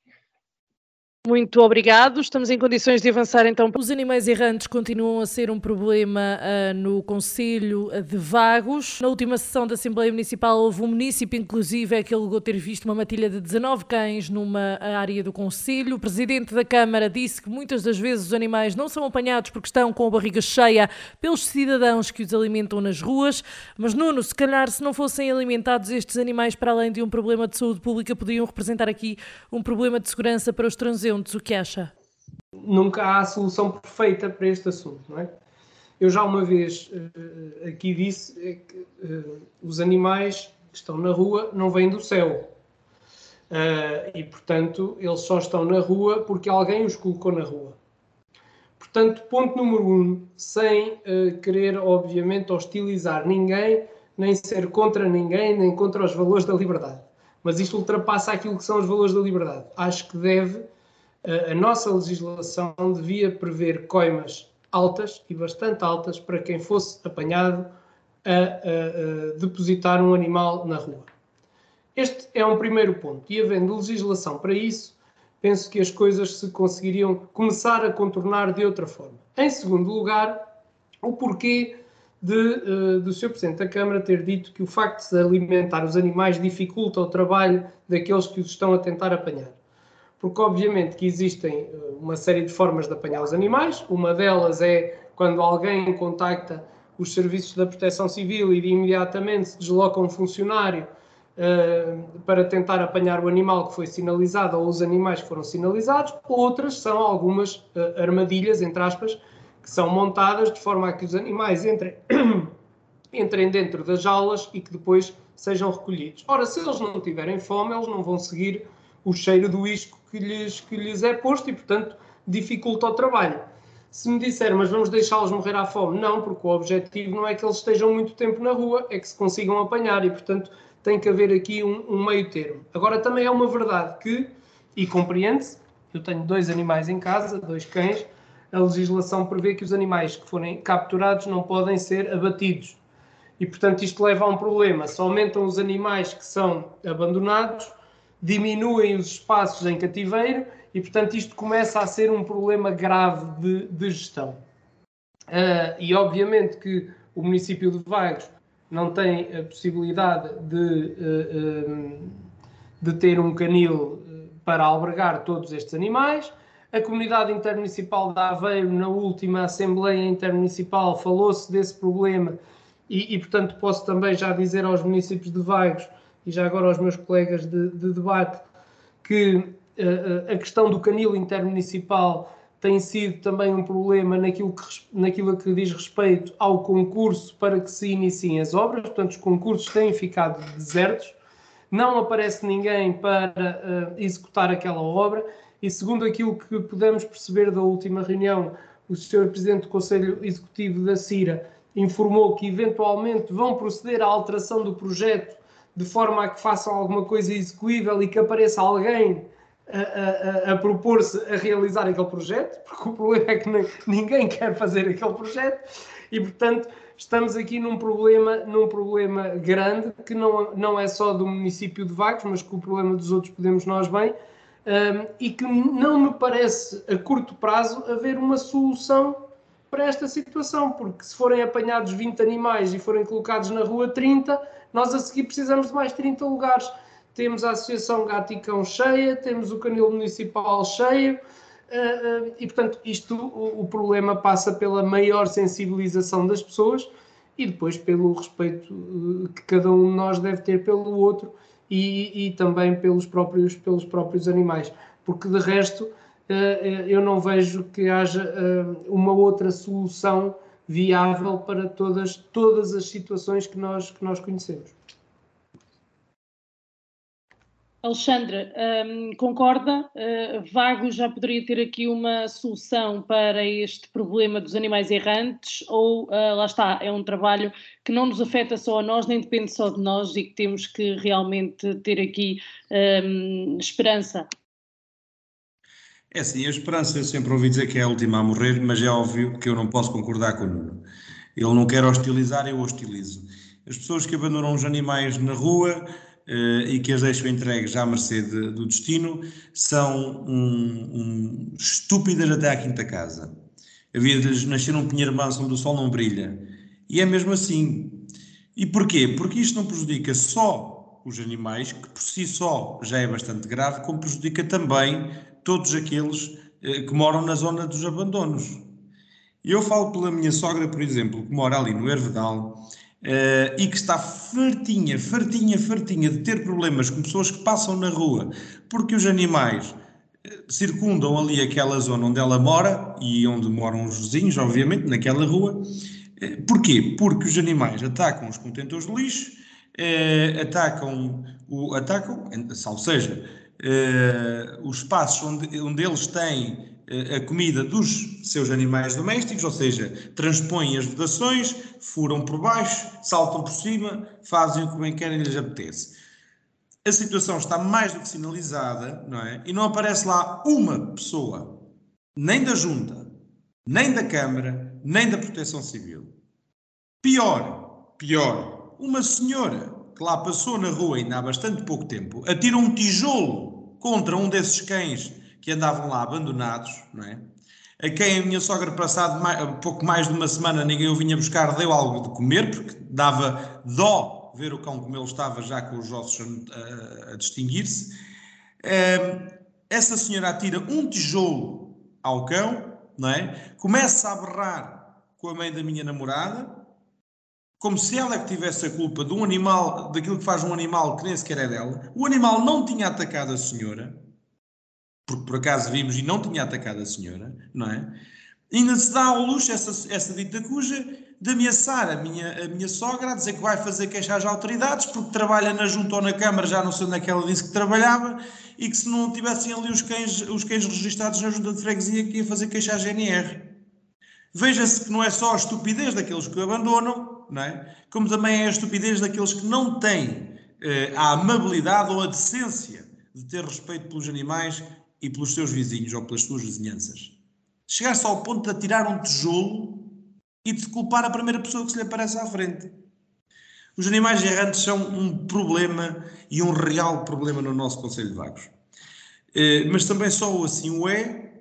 Muito obrigado. Estamos em condições de avançar então. Os animais errantes continuam a ser um problema uh, no Conselho de Vagos. Na última sessão da Assembleia Municipal houve um município, inclusive, que alegou ter visto uma matilha de 19 cães numa área do Conselho. O Presidente da Câmara disse que muitas das vezes os animais não são apanhados porque estão com a barriga cheia pelos cidadãos que os alimentam nas ruas. Mas, Nuno, se calhar se não fossem alimentados estes animais, para além de um problema de saúde pública, poderiam representar aqui um problema de segurança para os transeuntes o que acha? Nunca há solução perfeita para este assunto, não é? Eu já uma vez uh, aqui disse é que uh, os animais que estão na rua não vêm do céu. Uh, e, portanto, eles só estão na rua porque alguém os colocou na rua. Portanto, ponto número um, sem querer, obviamente, hostilizar ninguém, nem ser contra ninguém, nem contra os valores da liberdade. Mas isto ultrapassa aquilo que são os valores da liberdade. Acho que deve a nossa legislação devia prever coimas altas e bastante altas para quem fosse apanhado a, a, a, depositar um animal na rua. Este é um primeiro ponto. E havendo legislação para isso, penso que as coisas se conseguiriam começar a contornar de outra forma. Em segundo lugar, o porquê de, uh, do Sr. Presidente da Câmara ter dito que o facto de alimentar os animais dificulta o trabalho daqueles que os estão a tentar apanhar porque obviamente que existem eh, uma série de formas de apanhar os animais, uma delas é quando alguém contacta os serviços da proteção civil e de imediatamente se desloca um funcionário uh, para tentar apanhar o animal que foi sinalizado ou os animais que foram sinalizados, outras são algumas uh, armadilhas, entre aspas, que são montadas de forma a que os animais entrem, <coughs> entrem dentro das jaulas e que depois sejam recolhidos. Ora, se eles não tiverem fome, eles não vão seguir o cheiro do isco que lhes, que lhes é posto e, portanto, dificulta o trabalho. Se me disser, mas vamos deixá-los morrer à fome, não, porque o objetivo não é que eles estejam muito tempo na rua, é que se consigam apanhar e, portanto, tem que haver aqui um, um meio termo. Agora, também é uma verdade que, e compreende-se, eu tenho dois animais em casa, dois cães, a legislação prevê que os animais que forem capturados não podem ser abatidos. E, portanto, isto leva a um problema. Se aumentam os animais que são abandonados, diminuem os espaços em cativeiro e, portanto, isto começa a ser um problema grave de, de gestão. Uh, e, obviamente, que o município de Vagos não tem a possibilidade de, uh, de ter um canil para albergar todos estes animais. A comunidade intermunicipal de Aveiro, na última Assembleia Intermunicipal, falou-se desse problema e, e, portanto, posso também já dizer aos municípios de Vagos e já agora aos meus colegas de, de debate, que uh, a questão do canil intermunicipal tem sido também um problema naquilo que, naquilo que diz respeito ao concurso para que se iniciem as obras, portanto, os concursos têm ficado desertos, não aparece ninguém para uh, executar aquela obra, e segundo aquilo que pudemos perceber da última reunião, o Sr. Presidente do Conselho Executivo da CIRA informou que eventualmente vão proceder à alteração do projeto de forma a que façam alguma coisa execuível e que apareça alguém a, a, a propor-se a realizar aquele projeto, porque o problema é que ninguém quer fazer aquele projeto e, portanto, estamos aqui num problema, num problema grande que não, não é só do município de Vagos, mas que o problema dos outros podemos nós bem, um, e que não me parece a curto prazo haver uma solução para esta situação, porque se forem apanhados 20 animais e forem colocados na rua 30, nós a seguir precisamos de mais 30 lugares. Temos a Associação Gato e Cão cheia, temos o Canil Municipal cheio, uh, uh, e portanto isto, o, problema passa pela maior sensibilização das pessoas e depois pelo respeito uh, que cada um de nós deve ter pelo outro e, e também pelos próprios, pelos próprios animais, porque de resto eu não vejo que haja uma outra solução viável para todas, todas as situações que nós, que nós conhecemos. Alexandra, um, concorda? Uh, Vago já poderia ter aqui uma solução para este problema dos animais errantes ou uh, lá está, é um trabalho que não nos afeta só a nós, nem depende só de nós e que temos que realmente ter aqui um, esperança? É assim, a esperança eu sempre ouvi dizer que é a última a morrer, mas é óbvio que eu não posso concordar com o Nuno. Ele não quer hostilizar, eu hostilizo. As pessoas que abandonam os animais na rua uh, e que as deixam entregues à mercê de, do destino são um, um, estúpidas até à quinta casa. Havia de nascer um pinheiro manso onde o sol não brilha. E é mesmo assim. E porquê? Porque isto não prejudica só os animais, que por si só já é bastante grave, como prejudica também todos aqueles eh, que moram na zona dos abandonos. Eu falo pela minha sogra, por exemplo, que mora ali no Hervedal eh, e que está fartinha, fartinha, fartinha de ter problemas com pessoas que passam na rua porque os animais eh, circundam ali aquela zona onde ela mora e onde moram os vizinhos, obviamente, naquela rua. Porquê? Porque os animais atacam os contentores de lixo, atacam, o, atacam, salvo seja, uh, os espaços onde, onde eles têm uh, a comida dos seus animais domésticos, ou seja, transpõem as vedações, furam por baixo, saltam por cima, fazem o que bem querem lhes apetece. A situação está mais do que sinalizada, não é? E não aparece lá uma pessoa, nem da Junta, nem da Câmara, nem da Proteção Civil. Pior, pior, uma senhora que lá passou na rua ainda há bastante pouco tempo, atira um tijolo contra um desses cães que andavam lá abandonados, não é? A quem a minha sogra, passado mais, pouco mais de uma semana, ninguém o vinha buscar, deu algo de comer, porque dava dó ver o cão como ele estava, já com os ossos a, a distinguir-se. Ehm, essa senhora atira um tijolo ao cão, não é? Começa a berrar com a mãe da minha namorada, como se ela é que tivesse a culpa de um animal, daquilo que faz um animal que nem sequer é dela. O animal não tinha atacado a senhora, porque por acaso vimos e não tinha atacado a senhora, não é? Ainda se dá ao luxo essa, essa dita cuja de ameaçar a minha, a minha sogra, a dizer que vai fazer queixar às autoridades, porque trabalha na junta ou na Câmara, já não sei onde é que ela disse que trabalhava, e que se não tivessem ali os cães, os cães registados na junta de freguesia, que ia fazer queixar à GNR. Veja-se que não é só a estupidez daqueles que o abandonam, não é? Como também é a estupidez daqueles que não têm eh, a amabilidade ou a decência de ter respeito pelos animais e pelos seus vizinhos ou pelas suas vizinhanças. Chegar-se ao ponto de atirar um tijolo e de culpar a primeira pessoa que se lhe aparece à frente. Os animais errantes são um problema e um real problema no nosso Conselho de Vagos. Eh, mas também só assim o é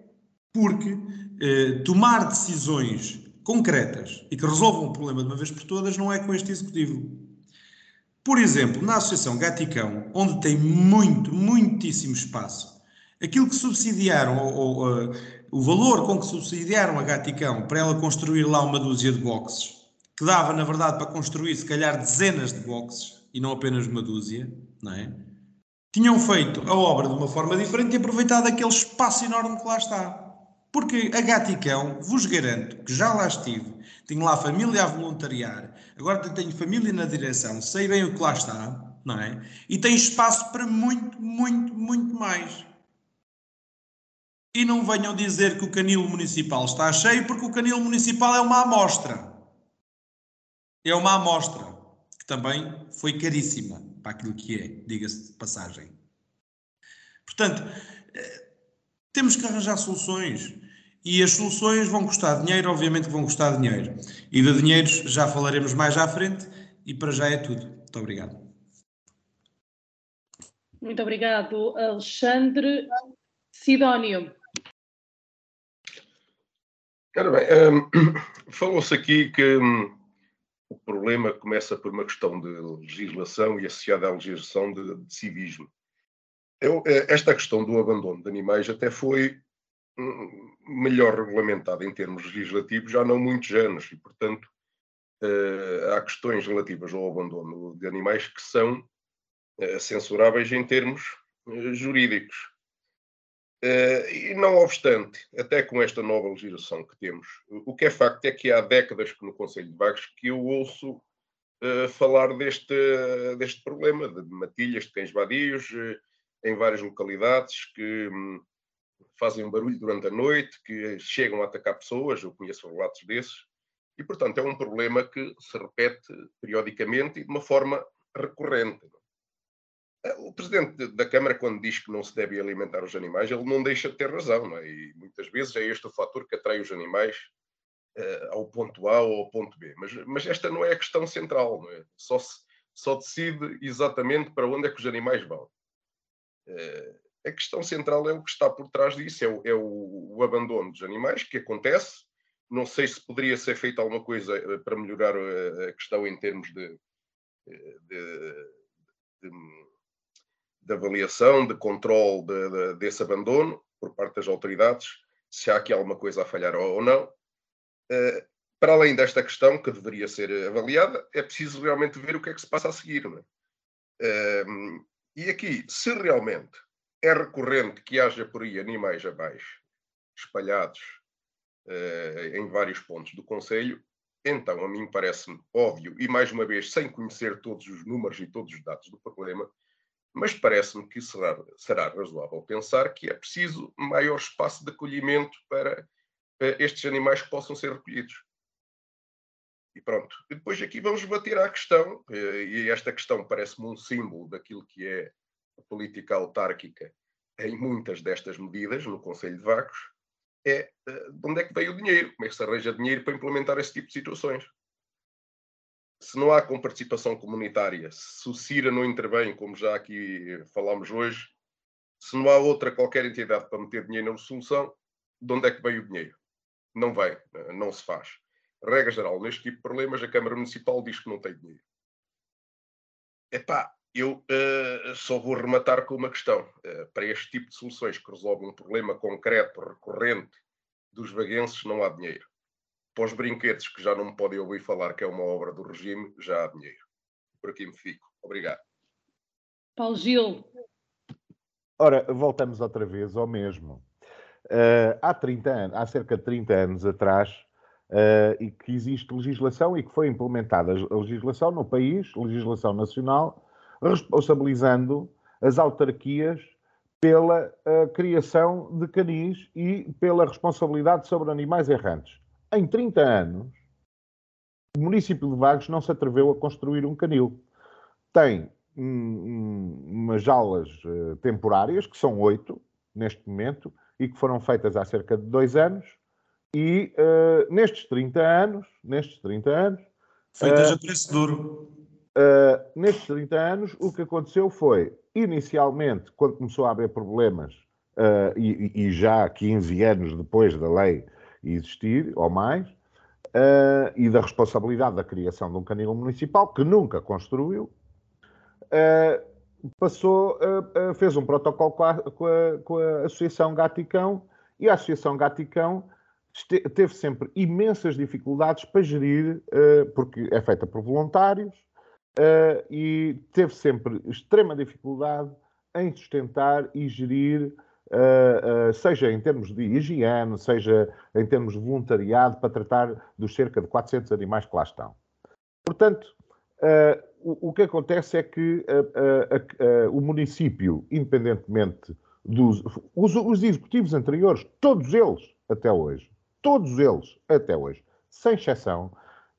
porque eh, tomar decisões concretas e que resolvam o problema de uma vez por todas não é com este executivo. Por exemplo, na Associação Gaticão, onde tem muito, muitíssimo espaço, aquilo que subsidiaram, ou, ou, uh, o valor com que subsidiaram a Gaticão para ela construir lá uma dúzia de boxes, que dava, na verdade, para construir se calhar dezenas de boxes e não apenas uma dúzia, não é? Tinham feito a obra de uma forma diferente e aproveitado aquele espaço enorme que lá está. Porque a Gaticão, vos garanto que já lá estive, tenho lá família a voluntariar, agora tenho família na direção, sei bem o que lá está, não é? E tem espaço para muito, muito, muito mais. E não venham dizer que o canil municipal está cheio, porque o canil municipal é uma amostra. É uma amostra, que também foi caríssima para aquilo que é, diga-se de passagem. Portanto, eh, temos que arranjar soluções. E as soluções vão custar dinheiro, obviamente que vão custar dinheiro. E de dinheiros já falaremos mais à frente e para já é tudo. Muito obrigado. Muito obrigado, Alexandre. Sidónio. Ora bem, um, <coughs> falou-se aqui que um, o problema começa por uma questão de legislação e associada à legislação de, de civismo. Eu, eh, esta questão do abandono de animais até foi melhor regulamentada em termos legislativos já não muitos anos e, portanto, uh, há questões relativas ao abandono de animais que são uh, censuráveis em termos uh, jurídicos. e não obstante, até com esta nova legislação que temos, o que é facto é que há décadas que no Conselho de Vagos que eu ouço falar deste, deste problema de matilhas de cães vadios em várias localidades que um, fazem um barulho durante a noite, que chegam a atacar pessoas, eu conheço relatos desses, e, portanto, é um problema que se repete periodicamente e de uma forma recorrente. O Presidente da Câmara, quando diz que não se deve alimentar os animais, ele não deixa de ter razão, não é? E muitas vezes é este o fator que atrai os animais uh, ao ponto A ou ao ponto B. Mas, mas esta não é a questão central, não é? Só, se, só decide exatamente para onde é que os animais vão. Uh, a questão central é o que está por trás disso, é o, é o, o abandono dos animais que acontece, não sei se poderia ser feita alguma coisa eh, para melhorar eh, a questão em termos de, eh, de, de, de avaliação, de controle de, desse abandono por parte das autoridades, se há aqui alguma coisa a falhar ou não. Para além desta questão, que deveria ser avaliada, é preciso realmente ver o que é que se passa a seguir. É? E aqui, se realmente é recorrente que haja por aí animais abaixo, espalhados uh, em vários pontos do Conselho, então a mim parece-me óbvio, e mais uma vez sem conhecer todos os números e todos os dados do problema, mas parece-me que será, será razoável pensar que é preciso maior espaço de acolhimento para uh, estes animais que possam ser recolhidos. E pronto. E depois aqui vamos bater à questão, uh, e esta questão parece-me um símbolo daquilo que é política autárquica em muitas destas medidas no Conselho de Vagos, é uh, de onde é que veio o dinheiro, como é que se arranja dinheiro para implementar esse tipo de situações. Se não há com participação comunitária, se o CIRA não intervém, como já aqui falámos hoje, se não há outra qualquer entidade para meter dinheiro na solução, de onde é que veio o dinheiro? Não vem, eh, não se faz. Regra geral, neste tipo de problemas, a Câmara Municipal diz que não tem dinheiro. Epá, eu uh, só vou rematar com uma questão. Uh, para este tipo de soluções que resolvem um problema concreto, recorrente dos vaguenses, não há dinheiro. Para os brinquedos, que já não me podem ouvir falar que é uma obra do regime, já há dinheiro. Por aqui me fico. Obrigado. Paulo Gil. Ora, voltamos outra vez ao mesmo. Uh, há 30 anos, há cerca de 30 anos atrás, e que existe legislação e que foi implementada a legislação no país, legislação nacional, responsabilizando as autarquias pela uh, criação de canis e pela responsabilidade sobre animais errantes. Em 30 anos, o município de Vagos não se atreveu a construir um canil. Tem um, umas jaulas uh, temporárias, que são oito neste momento, e que foram feitas há cerca de dois anos, e uh, nestes 30 anos, nestes 30 anos... Feitas a preço duro. Uh, nestes 30 anos, o que aconteceu foi, inicialmente, quando começou a haver problemas, uh, e, e, já 15 anos depois da lei existir, ou mais, uh, e da responsabilidade da criação de um canil municipal, que nunca construiu, passou, fez um protocolo com a, com a, com a Associação Gaticão, e a Associação Gaticão teve sempre imensas dificuldades para gerir, porque é feita por voluntários, uh, e teve sempre extrema dificuldade em sustentar e gerir, uh, uh, seja em termos de higiene, seja em termos de voluntariado, para tratar dos cerca de 400 animais que lá estão. Portanto, o, o, que acontece é que o município, independentemente dos os, os executivos anteriores, todos eles até hoje, todos eles até hoje, sem exceção,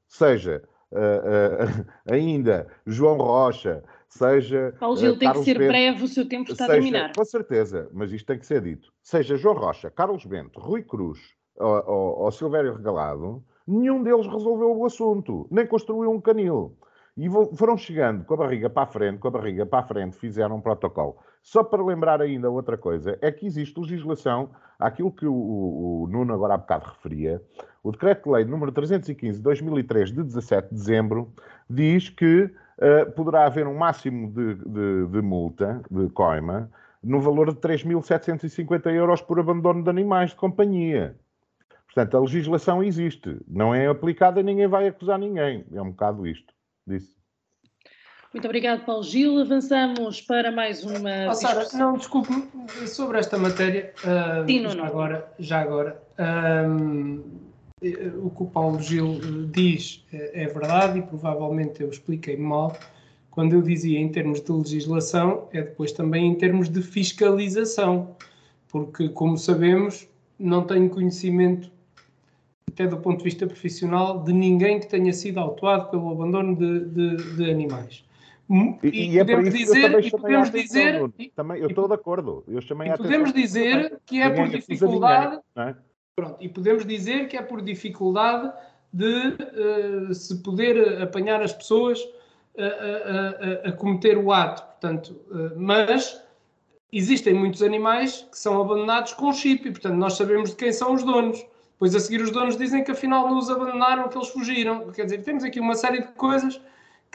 seja uh, <laughs> ainda João Rocha, seja. Paulo Gil, tem que ser Bento, breve, o seu tempo está seja, a terminar. Com certeza, mas isto tem que ser dito. Seja João Rocha, Carlos Bento, Rui Cruz ou, ou, ou Silvério Regalado, nenhum deles resolveu o assunto, nem construiu um canil. E foram chegando com a barriga para a frente, com a barriga para a frente, fizeram um protocolo. Só para lembrar ainda outra coisa, é que existe legislação, aquilo que o, o, Nuno agora há bocado referia, o Decreto-Lei número 315 de 2003, de 17 de dezembro, diz que uh, poderá haver um máximo de, de, de multa, de coima, no valor de 3.750 euros por abandono de animais de companhia. Portanto, a legislação existe, não é aplicada e ninguém vai acusar ninguém. É um bocado isto. Disse. Muito obrigado, Paulo Gil. Avançamos para mais uma. Oh, Sara, não, desculpe, sobre esta matéria. Uh, já, não. Agora, já agora. Um, o que o Paulo Gil diz é, é verdade e provavelmente eu expliquei mal. Quando eu dizia em termos de legislação, é depois também em termos de fiscalização, porque, como sabemos, não tenho conhecimento até do ponto de vista profissional, de ninguém que tenha sido autuado pelo abandono de, de, de animais. E, e, e é podemos dizer, e podemos dizer, também, eu estou de acordo. Eu chamei e podemos dizer que é por dificuldade, ninguém, é? pronto, e podemos dizer que é por dificuldade de uh, se poder apanhar as pessoas a, a, a, a cometer o ato. Portanto, uh, mas existem muitos animais que são abandonados com chip e, portanto, nós sabemos de quem são os donos. Pois a seguir os donos dizem que afinal não os abandonaram, que eles fugiram. Quer dizer, temos aqui uma série de coisas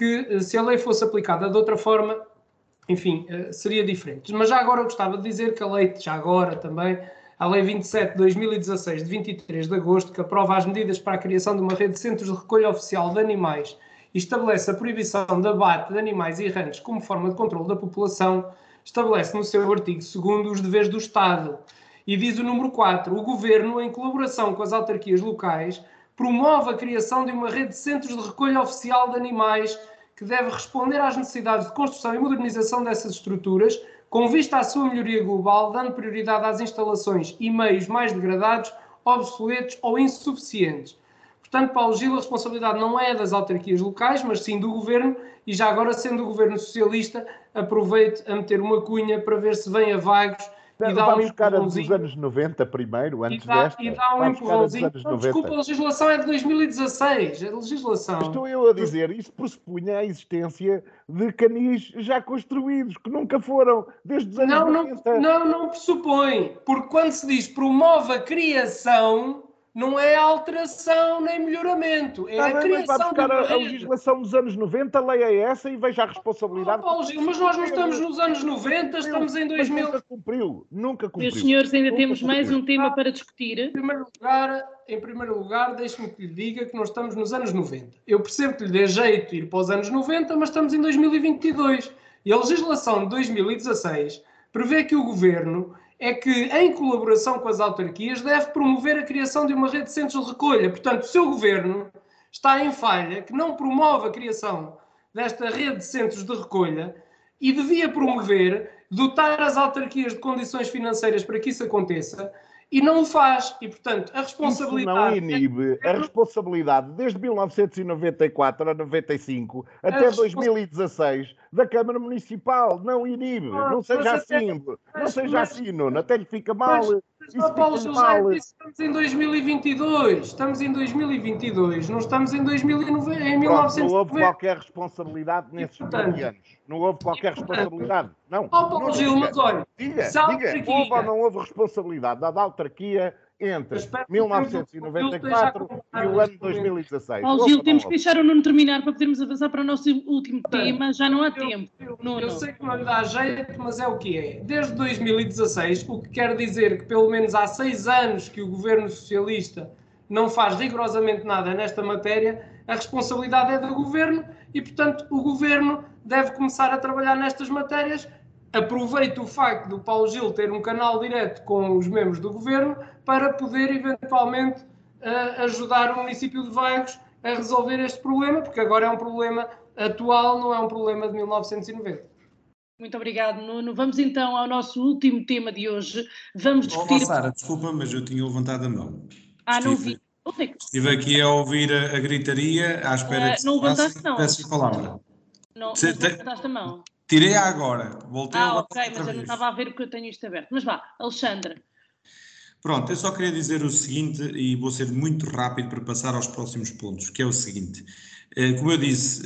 que, eh, se a lei fosse aplicada de outra forma, enfim, eh, seria diferente. Mas já agora eu gostava de dizer que a lei, já agora também, a Lei 27 de 2016, de 23 de agosto, que aprova as medidas para a criação de uma rede de centros de recolha oficial de animais e estabelece a proibição de abate de animais errantes como forma de controle da população, estabelece no seu artigo 2 os deveres do Estado e diz o número 4: o governo, em colaboração com as autarquias locais, promove a criação de uma rede de centros de recolha oficial de animais que deve responder às necessidades de construção e modernização dessas estruturas, com vista à sua melhoria global, dando prioridade às instalações e meios mais degradados, obsoletos ou insuficientes. Portanto, Paulo Gil, a responsabilidade não é das autarquias locais, mas sim do governo, e já agora, sendo o governo socialista, aproveite a meter uma cunha para ver se vem a vagos e dá Vamos um buscar a dos anos 90 primeiro, antes e dá, desta. E dá um empurrãozinho. Não, desculpa, a legislação é de 2016. A legislação. Estou eu a dizer, isso pressupunha a existência de canis já construídos, que nunca foram, desde os anos não, 90. Não, não, não pressupõe. Porque quando se diz promove a criação não é alteração nem melhoramento, é a criação vai buscar a, a, legislação dos anos 90, leia essa e veja a responsabilidade. Oh, Paulo Gil, mas nós não estamos nos anos 90, estamos em 2000. nunca cumpriu, nunca cumpriu. Meus senhores, ainda nunca temos cumpriu. mais um tema para discutir. Em primeiro lugar, em primeiro lugar deixe-me que lhe diga que nós estamos nos anos 90. Eu percebo que lhe dê jeito ir para os anos 90, mas estamos em 2022. E a legislação de 2016 prevê que o Governo é que, em colaboração com as autarquias, deve promover a criação de uma rede de centros de recolha. Portanto, o seu governo está em falha, que não promove a criação desta rede de centros de recolha e devia promover, dotar as autarquias de condições financeiras para que isso aconteça e não o faz. E, portanto, a responsabilidade. Isso não inibe é... a responsabilidade desde 1994 a 95 até respons... 2016 da Câmara Municipal. Não inibe. Ah, não seja assim. Até... Não seja mas... assim, Nuno. Até lhe fica mal. Mas... Isso Paulo José disse estamos em 2022. Estamos em 2022. Não estamos em, 2009, em 1990. Não houve qualquer responsabilidade nesses portanto, anos. Não houve qualquer responsabilidade. Não. Oh, Paulo Gil, mas olha. Diga, diga. Houve ou não houve responsabilidade da autarquia entre 1994 e o ano 2016. Paulo Gil, temos que deixar o Nuno terminar para podermos avançar para o nosso último tema. Já não há tempo. Eu, eu, eu sei que não lhe dá jeito, mas é o que é. Desde 2016, o que quer dizer que pelo menos há seis anos que o governo socialista não faz rigorosamente nada nesta matéria, a responsabilidade é do governo e, portanto, o governo deve começar a trabalhar nestas matérias aproveito o facto do Paulo Gil ter um canal direto com os membros do governo para poder eventualmente uh, ajudar o município de Vagos a resolver este problema, porque agora é um problema atual, não é um problema de 1990. Muito obrigado, Nuno. Vamos então ao nosso último tema de hoje. Vamos discutir. Sara, desculpa, mas eu tinha levantado a mão. Ah, Estive... não vi. Estive aqui a ouvir a, a gritaria à espera uh, que não levantaste, não. peço a palavra. Não, não levantaste a mão. Tirei agora, voltei ah, ok, mas eu não estava a ver porque eu tenho isto aberto. Mas vá, Alexandre. Pronto, eu só queria dizer o seguinte, e vou ser muito rápido para passar aos próximos pontos, que é o seguinte. Como eu disse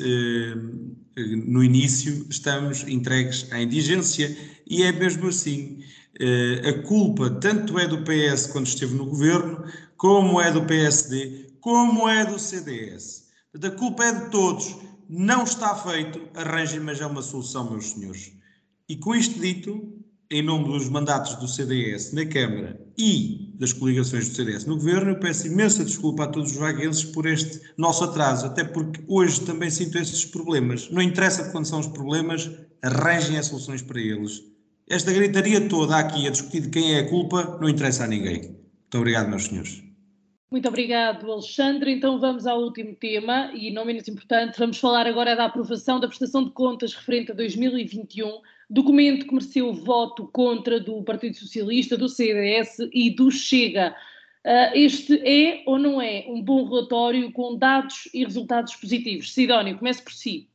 no início, estamos entregues à indigência e é mesmo assim. A culpa tanto é do PS quando esteve no governo, como é do PSD, como é do CDS. A culpa é de todos. Não está feito. Arranjem, mas é uma solução, meus senhores. E com isto dito, em nome dos mandatos do CDS na Câmara e das coligações do CDS no Governo, eu peço imensa desculpa a todos os vaguenses por este nosso atraso, até porque hoje também sinto estes problemas. Não interessa quando são os problemas, arranjem as soluções para eles. Esta gritaria toda aqui a discutir de quem é a culpa não interessa a ninguém. Muito obrigado, meus senhores. Muito obrigado, Alexandre. Então vamos ao último tema e, não menos importante, vamos falar agora da aprovação da prestação de contas referente a 2021, documento que mereceu voto contra do Partido Socialista, do CDS e do Chega. Uh, este é ou não é um bom relatório com dados e resultados positivos? Sidónio, comece por si.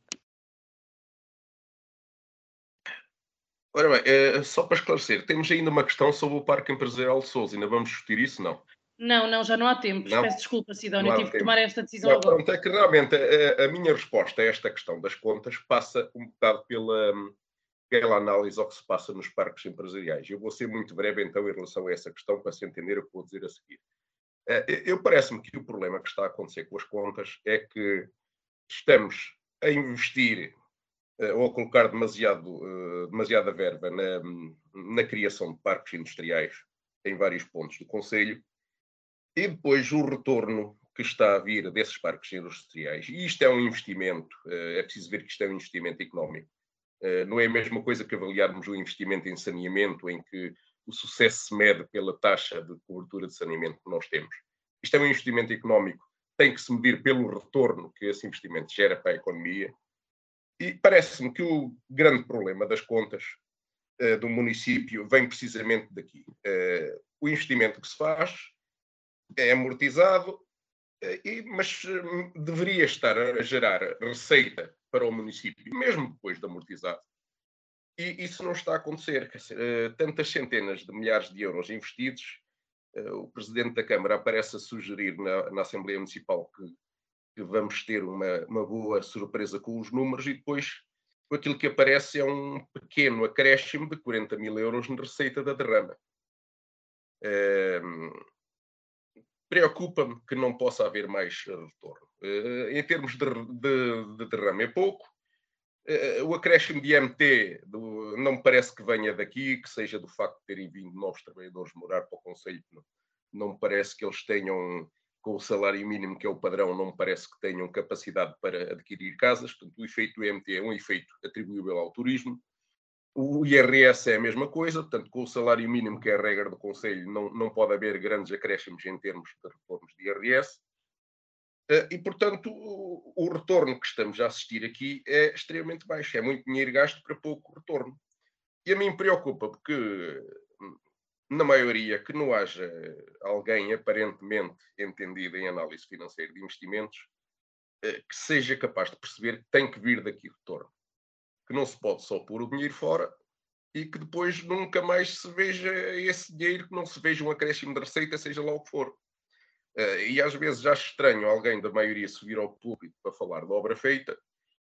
Ora bem, é, só para esclarecer, temos ainda uma questão sobre o Parque Empresarial de Sousa, ainda vamos discutir isso? Não. Não, não, já não há tempo. Não, Peço desculpa, Sidónia, tive que tomar esta decisão não, agora. Pronto, é que realmente a, a, minha resposta a esta questão das contas passa um bocado pela, pela análise ao que se passa nos parques empresariais. Eu vou ser muito breve então em relação a essa questão para se entender o que vou dizer a seguir. Eh, eu parece-me que o problema que está a acontecer com as contas é que estamos a investir eh, ou a colocar demasiado, eh, demasiada verba na, na criação de parques industriais em vários pontos do Conselho e depois o retorno que está a vir desses parques industriais. E isto é um investimento, eh, é preciso ver que isto é um investimento económico. Eh, não é a mesma coisa que avaliarmos o investimento em saneamento, em que o sucesso se mede pela taxa de cobertura de saneamento que nós temos. Isto é um investimento económico, tem que se medir pelo retorno que esse investimento gera para a economia. E parece-me que o grande problema das contas uh, do município vem precisamente daqui. O investimento que se faz, é amortizado, eh, mas hum, deveria estar a gerar receita para o município, mesmo depois de amortizado. E isso não está a acontecer. Eh, tantas centenas de milhares de euros investidos, eh, o Presidente da Câmara aparece a sugerir na, na Assembleia Municipal que, que vamos ter uma, uma, boa surpresa com os números e depois aquilo que aparece é um pequeno acréscimo de 40 mil euros na receita da derrama. Preocupa-me que não possa haver mais eh, retorno. Uh, em termos de, de, de derrame, é pouco. Uh, o acréscimo de MT do, não me parece que venha daqui, que seja do facto de terem vindo novos trabalhadores morar para o Conselho. Não, não me parece que eles tenham, com o salário mínimo que é o padrão, não me parece que tenham capacidade para adquirir casas. Portanto, o efeito do MT é um efeito atribuível ao turismo. O IRS é a mesma coisa, portanto, com o salário mínimo, que é a regra do Conselho, não, não pode haver grandes acréscimos em termos de retornos de IRS. Eh, e, portanto, o, o retorno que estamos a assistir aqui é extremamente baixo. É muito dinheiro gasto para pouco retorno. E a mim preocupa, porque, hum, na maioria, que não haja alguém aparentemente entendido em análise financeira de investimentos eh, que seja capaz de perceber que tem que vir daqui retorno que não se pode só pôr o dinheiro fora e que depois nunca mais se veja esse dinheiro, que não se veja um acréscimo de receita, seja lá o que for. Uh, e às vezes já estranho alguém da maioria se vir ao público para falar da obra feita,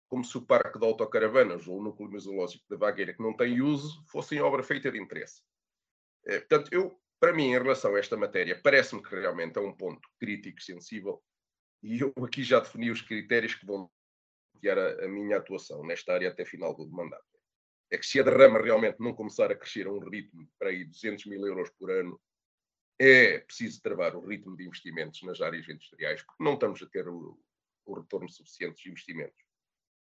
como se o parque de autocaravanas ou o núcleo mesológico da Vagueira, que não tem uso, fossem obra feita de interesse. Uh, portanto, eu, para mim, em relação a esta matéria, parece-me que realmente é um ponto crítico, sensível, e eu aqui já defini os critérios que vão nortear a, a, minha atuação nesta área até final do mandato. É que se a derrama realmente não começar a crescer a um ritmo para aí 200 mil euros por ano, é preciso travar o ritmo de investimentos nas áreas industriais, porque não estamos a ter o, o retorno suficiente de investimentos.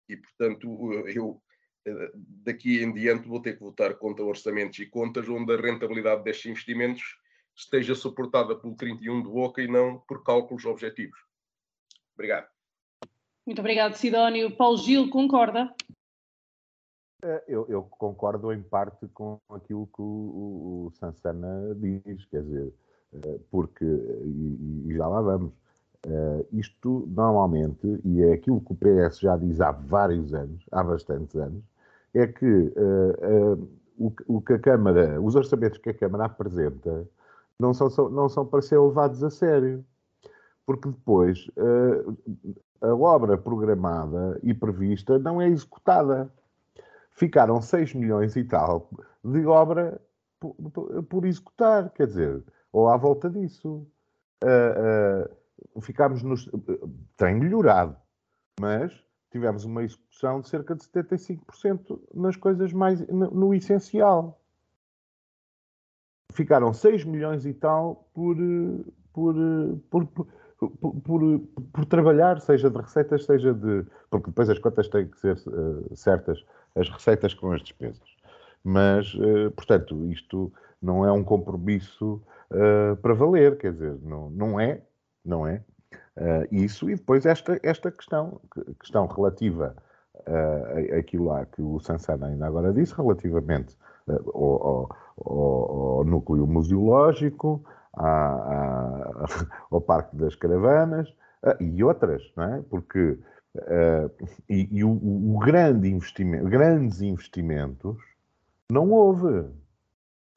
E, portanto, eu eh, daqui em diante vou ter que votar contra orçamentos e contas onde a rentabilidade destes investimentos esteja suportada pelo 31 de boca e não por cálculos objetivos. Obrigado. Muito obrigado, Sidónio. Paulo Gil, concorda? É, eu, eu, concordo em parte com aquilo que o, o, Sansana diz, quer dizer, é, porque, e, e já lá vamos, é, isto normalmente, e é aquilo que o PS já diz há vários anos, há bastantes anos, é que o, o que a Câmara, os orçamentos que a Câmara apresenta não são, não são para ser levados a sério porque depois uh, a obra programada e prevista não é executada. Ficaram 6 milhões e tal de obra por, por executar, quer dizer, ou à volta disso. Uh, uh, ficámos nos. Tem melhorado, mas tivemos uma execução de cerca de 75% nas coisas mais. no, no essencial. Ficaram 6 milhões e tal por, por, por, por por, por, trabalhar, seja de receitas, seja de. Porque depois as contas têm que ser uh, certas, as receitas com as despesas. Mas, uh, portanto, isto não é um compromisso uh, para valer, quer dizer, não, não é, não é. isso, e depois esta, esta questão, questão relativa uh, aquilo lá que o Sansana ainda agora disse, relativamente ao, ao, ao núcleo museológico, à, à, <laughs> ao Parque das Caravanas uh, e outras, não é? Porque uh, e, e o, o, grande investimento, grandes investimentos não houve.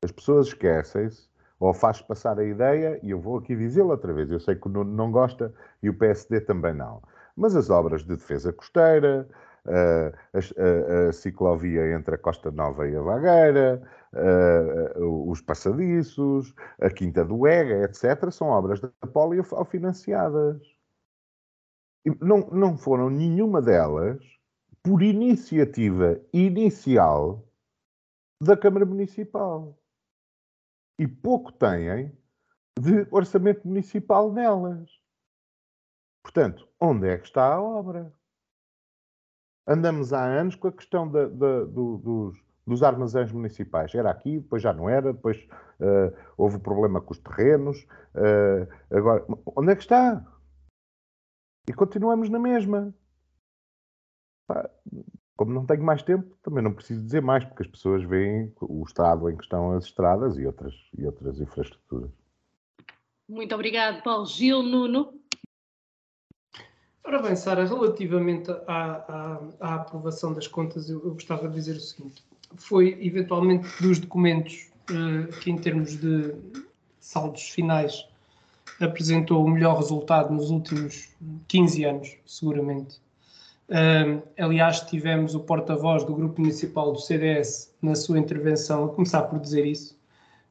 As pessoas esquecem-se ou faz passar a ideia, e eu vou aqui dizê-lo outra vez, eu sei que o Nuno não gosta e o PSD também não, mas as obras de defesa costeira, a, a, a, ciclovia entre a Costa Nova e a Vagueira, os passadiços, a Quinta do Ega, etc., são obras da Poli financiadas. Não, não foram nenhuma delas por iniciativa inicial da Câmara Municipal. E pouco têm de orçamento municipal nelas. Portanto, onde é que está a obra? andamos há anos com a questão do, dos, dos, armazéns municipais. Era aqui, depois já não era, depois uh, houve problema com os terrenos. Uh, agora, onde é que está? E continuamos na mesma. Pá, como não tenho mais tempo, também não preciso dizer mais, porque as pessoas veem o estado em que estão as estradas e outras, e outras infraestruturas. Muito obrigado, Paulo Gil. Nuno? Ora bem, Sara, relativamente à, à, à, aprovação das contas, eu, eu, gostava de dizer o seguinte: foi eventualmente dos documentos uh, que, em termos de saldos finais, apresentou o melhor resultado nos últimos 15 anos, seguramente. Aliás, tivemos o porta-voz do Grupo Municipal do CDS na sua intervenção a começar por dizer isso,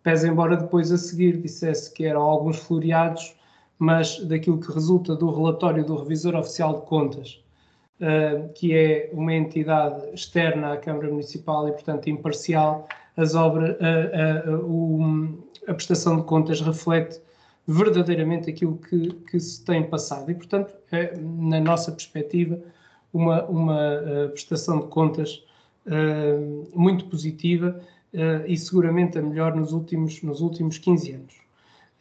pese embora depois a seguir dissesse que eram alguns floreados mas daquilo que resulta do relatório do Revisor Oficial de Contas, uh, que é uma entidade externa à Câmara Municipal e, portanto, imparcial, as obras, uh, uh, a prestação de contas reflete verdadeiramente aquilo que, que se tem passado. E, portanto, é, na nossa perspectiva, uma, uma prestação de contas muito positiva e seguramente a melhor nos últimos, nos últimos 15 anos.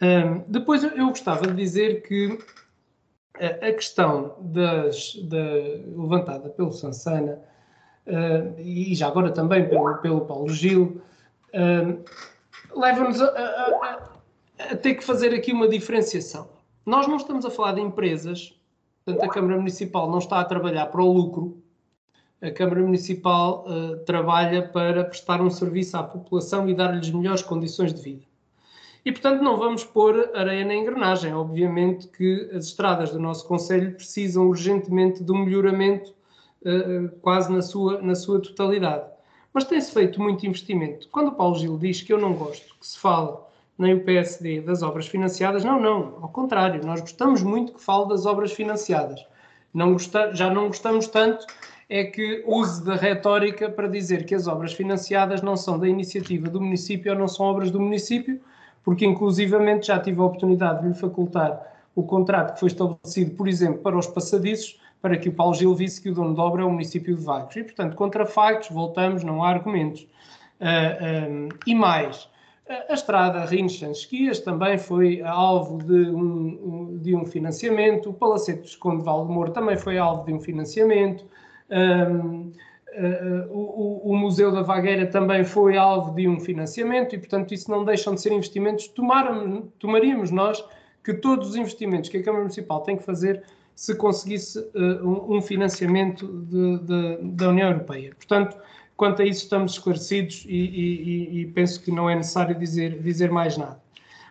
Um, depois eu gostava de dizer que a, questão das, da, levantada pelo Sansana uh, e já agora também pelo, pelo Paulo Gil uh, leva-nos a, a, a, ter que fazer aqui uma diferenciação. Nós não estamos a falar de empresas, portanto a Câmara Municipal não está a trabalhar para o lucro, a Câmara Municipal uh, trabalha para prestar um serviço à população e dar-lhes melhores condições de vida. E, portanto, não vamos pôr areia na engrenagem. Obviamente que as estradas do nosso Conselho precisam urgentemente de um melhoramento uh, quase na sua, na sua totalidade. Mas tem-se feito muito investimento. Quando o Paulo Gil diz que eu não gosto que se fale nem o PSD das obras financiadas, não, não, ao contrário, nós gostamos muito que fale das obras financiadas. Não gosta, já não gostamos tanto é que use da retórica para dizer que as obras financiadas não são da iniciativa do município ou não são obras do município, porque inclusivamente já tive a oportunidade de lhe facultar o contrato que foi estabelecido, por exemplo, para os passadiços, para que o Paulo Gil visse que o dono de obra é o município de Vagos. E, portanto, contra factos, voltamos, não há argumentos. Uh, ah, um, e mais, a estrada Rinchen-Esquias também foi alvo de um, de um financiamento, o Palacete de Esconde Valdemoro também foi alvo de um financiamento, um, Uh, o, o, Museu da Vagueira também foi alvo de um financiamento e, portanto, isso não deixam de ser investimentos. tomaríamos nós que todos os investimentos que a Câmara Municipal tem que fazer se conseguisse uh, um, financiamento de, de, da União Europeia. Portanto, quanto a isso estamos esclarecidos e, e, e, penso que não é necessário dizer, dizer mais nada.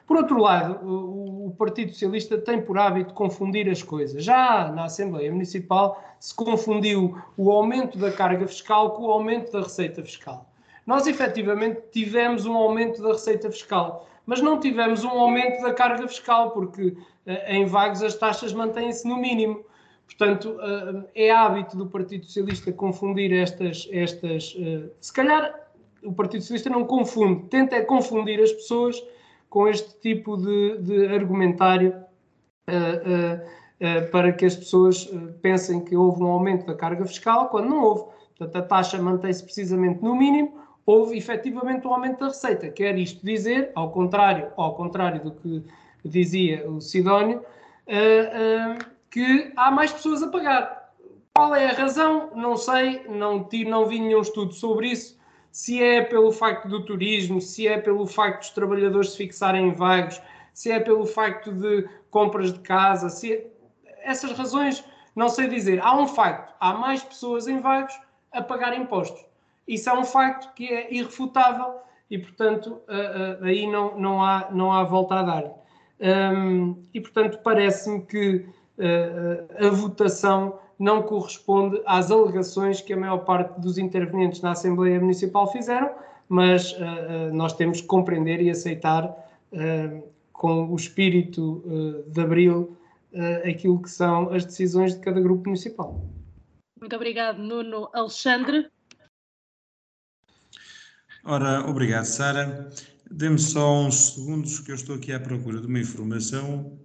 Por outro lado, o, o Partido Socialista tem por hábito confundir as coisas. Já na Assembleia Municipal se confundiu o aumento da carga fiscal com o aumento da receita fiscal. Nós efetivamente tivemos um aumento da receita fiscal, mas não tivemos um aumento da carga fiscal, porque eh, em vagos as taxas mantêm-se no mínimo. Portanto, eh, é hábito do Partido Socialista confundir estas. estas eh, se calhar o Partido Socialista não confunde, tenta é confundir as pessoas com este tipo de, de argumentário para que as pessoas pensem que houve um aumento da carga fiscal, quando não houve. Portanto, a taxa mantém-se precisamente no mínimo, houve efetivamente um aumento da receita. Quer isto dizer, ao contrário, ao contrário do que dizia o Sidónio, que há mais pessoas a pagar. Qual é a razão? Não sei, não, não vi nenhum estudo sobre isso. Se é pelo facto do turismo, se é pelo facto dos trabalhadores se fixarem em vagos, se é pelo facto de compras de casa, se é... essas razões não sei dizer. Há um facto: há mais pessoas em vagos a pagar impostos. Isso é um facto que é irrefutável e, portanto, aí não, não, há, não há volta a dar. Um, e, portanto, parece-me que uh, a votação não corresponde às alegações que a maior parte dos intervenientes na Assembleia Municipal fizeram, mas uh, nós temos que compreender e aceitar uh, com o espírito de abril aquilo que são as decisões de cada grupo municipal. Muito obrigado, Nuno. Alexandre? Ora, obrigado, Sara. Dê-me só uns segundos que eu estou aqui à procura de uma informação.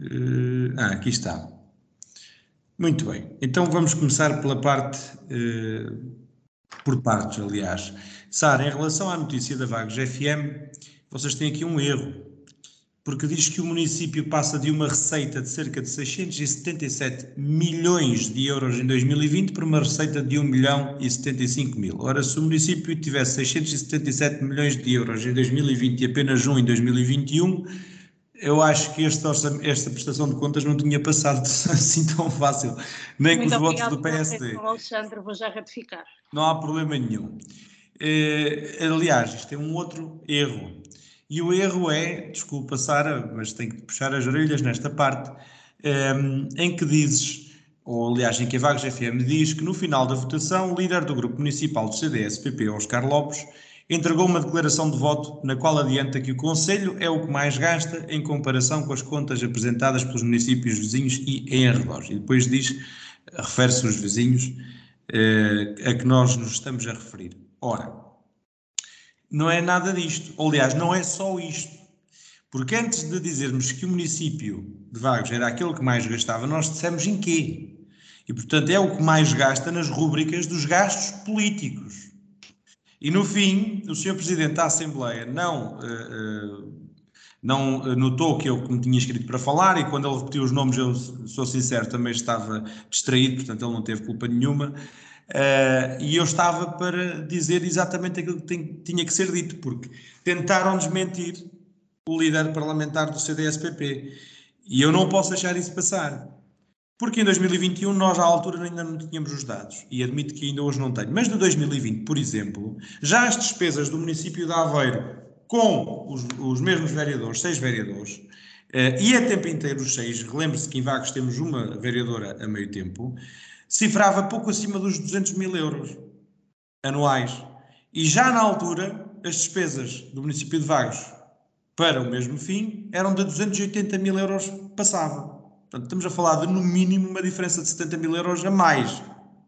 Uh, ah, aqui está. Muito bem. Então vamos começar pela parte, uh, por partes, aliás. Sara, em relação à notícia da Vagos FM, vocês têm aqui um erro porque diz que o município passa de uma receita de cerca de 677 milhões de euros em 2020 para uma receita de 1 milhão e 75 mil. Ora, se o município tivesse 677 milhões de euros em 2020 e apenas um em 2021, eu acho que este, esta prestação de contas não tinha passado <laughs> assim tão fácil, nem Muito com os votos do PSD. Alexandre, vou já ratificar. Não há problema nenhum. Eh, aliás, isto é um outro erro e o erro é, desculpa Sara, mas tenho que puxar as orelhas nesta parte, um, ehm, em que dizes, ou aliás em que a Vagos FM diz que no final da votação o líder do grupo municipal do CDS-PP, Oscar Lopes, entregou uma declaração de voto na qual adianta que o Conselho é o que mais gasta em comparação com as contas apresentadas pelos municípios vizinhos e em arredores. E depois diz, refere-se aos vizinhos eh, a que nós nos estamos a referir. Ora, não é nada disto. Aliás, não é só isto. Porque antes de dizermos que o município de Vagos era aquele que mais gastava, nós dissemos em quê? E, portanto, é o que mais gasta nas rúbricas dos gastos políticos. E, no fim, o Sr. Presidente da Assembleia não, uh, uh, não notou que eu me tinha escrito para falar e quando ele repetiu os nomes, eu sou sincero, também estava distraído, portanto, ele não teve culpa nenhuma. Uh, e eu estava para dizer exatamente aquilo que tem, tinha que ser dito, porque tentaram desmentir o líder parlamentar do CDSPP. E eu não posso deixar isso passar. Porque em 2021 nós, à altura, ainda não tínhamos os dados. E admito que ainda hoje não tenho. Mas de 2020, por exemplo, já as despesas do município de Aveiro com os, os mesmos vereadores, seis vereadores, uh, e a tempo inteiro os seis, relembre-se que em Vagos temos uma vereadora a meio tempo, cifrava pouco acima dos 200 mil euros anuais. E já na altura, as despesas do município de Vagos para o mesmo fim eram de 280 mil euros passava. Portanto, estamos a falar de no mínimo uma diferença de 70 mil euros a mais.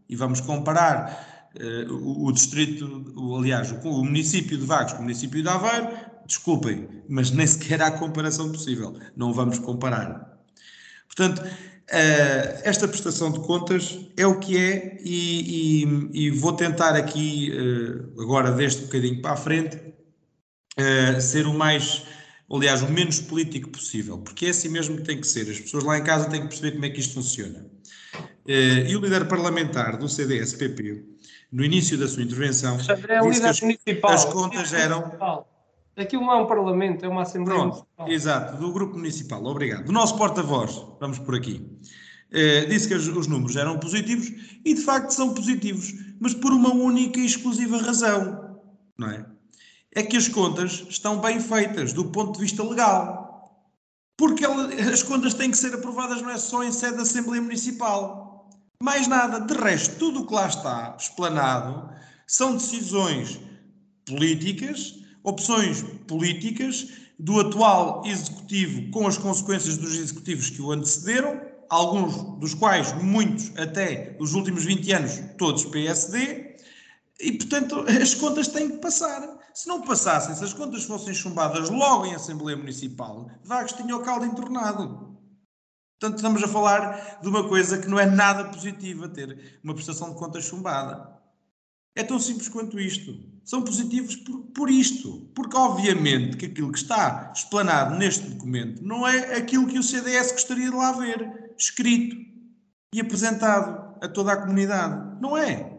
E vamos comparar uh, o, o, distrito, o, aliás, o, o, município de Vagos com o município de Aveiro, desculpem, mas nem sequer há comparação possível. Não vamos comparar. Portanto, Uh, esta prestação de contas é o que é e, e, e vou tentar aqui, uh, agora deste bocadinho para a frente, ser o mais, aliás, o menos político possível, porque é assim mesmo que tem que ser. As pessoas lá em casa têm que perceber como é que isto funciona. e o líder parlamentar do CDS-PP, no início da sua intervenção, é disse que as, as contas eram... Aquilo não é um parlamento, é uma Assembleia Pronto, Municipal. Exato, do Grupo Municipal, obrigado. Do nosso porta-voz, vamos por aqui. Uh, disse que os, os, números eram positivos e de facto são positivos, mas por uma única e exclusiva razão, não é? É que as contas estão bem feitas do ponto de vista legal. Porque as contas têm que ser aprovadas não é só em sede da Assembleia Municipal. Mais nada. De resto, tudo o que lá está explanado são decisões políticas, opções políticas do atual executivo com as consequências dos executivos que o antecederam, alguns dos quais, muitos até os últimos 20 anos, todos PSD, e portanto as contas têm que passar. Se não passassem, se as contas fossem chumbadas logo em Assembleia Municipal, Vagos tinha o caldo entornado. Portanto, estamos a falar de uma coisa que não é nada positiva, ter uma prestação de contas chumbada. É tão simples quanto isto. São positivos por, por, isto. Porque, obviamente, que aquilo que está explanado neste documento não é aquilo que o CDS gostaria de lá ver, escrito e apresentado a toda a comunidade. Não é.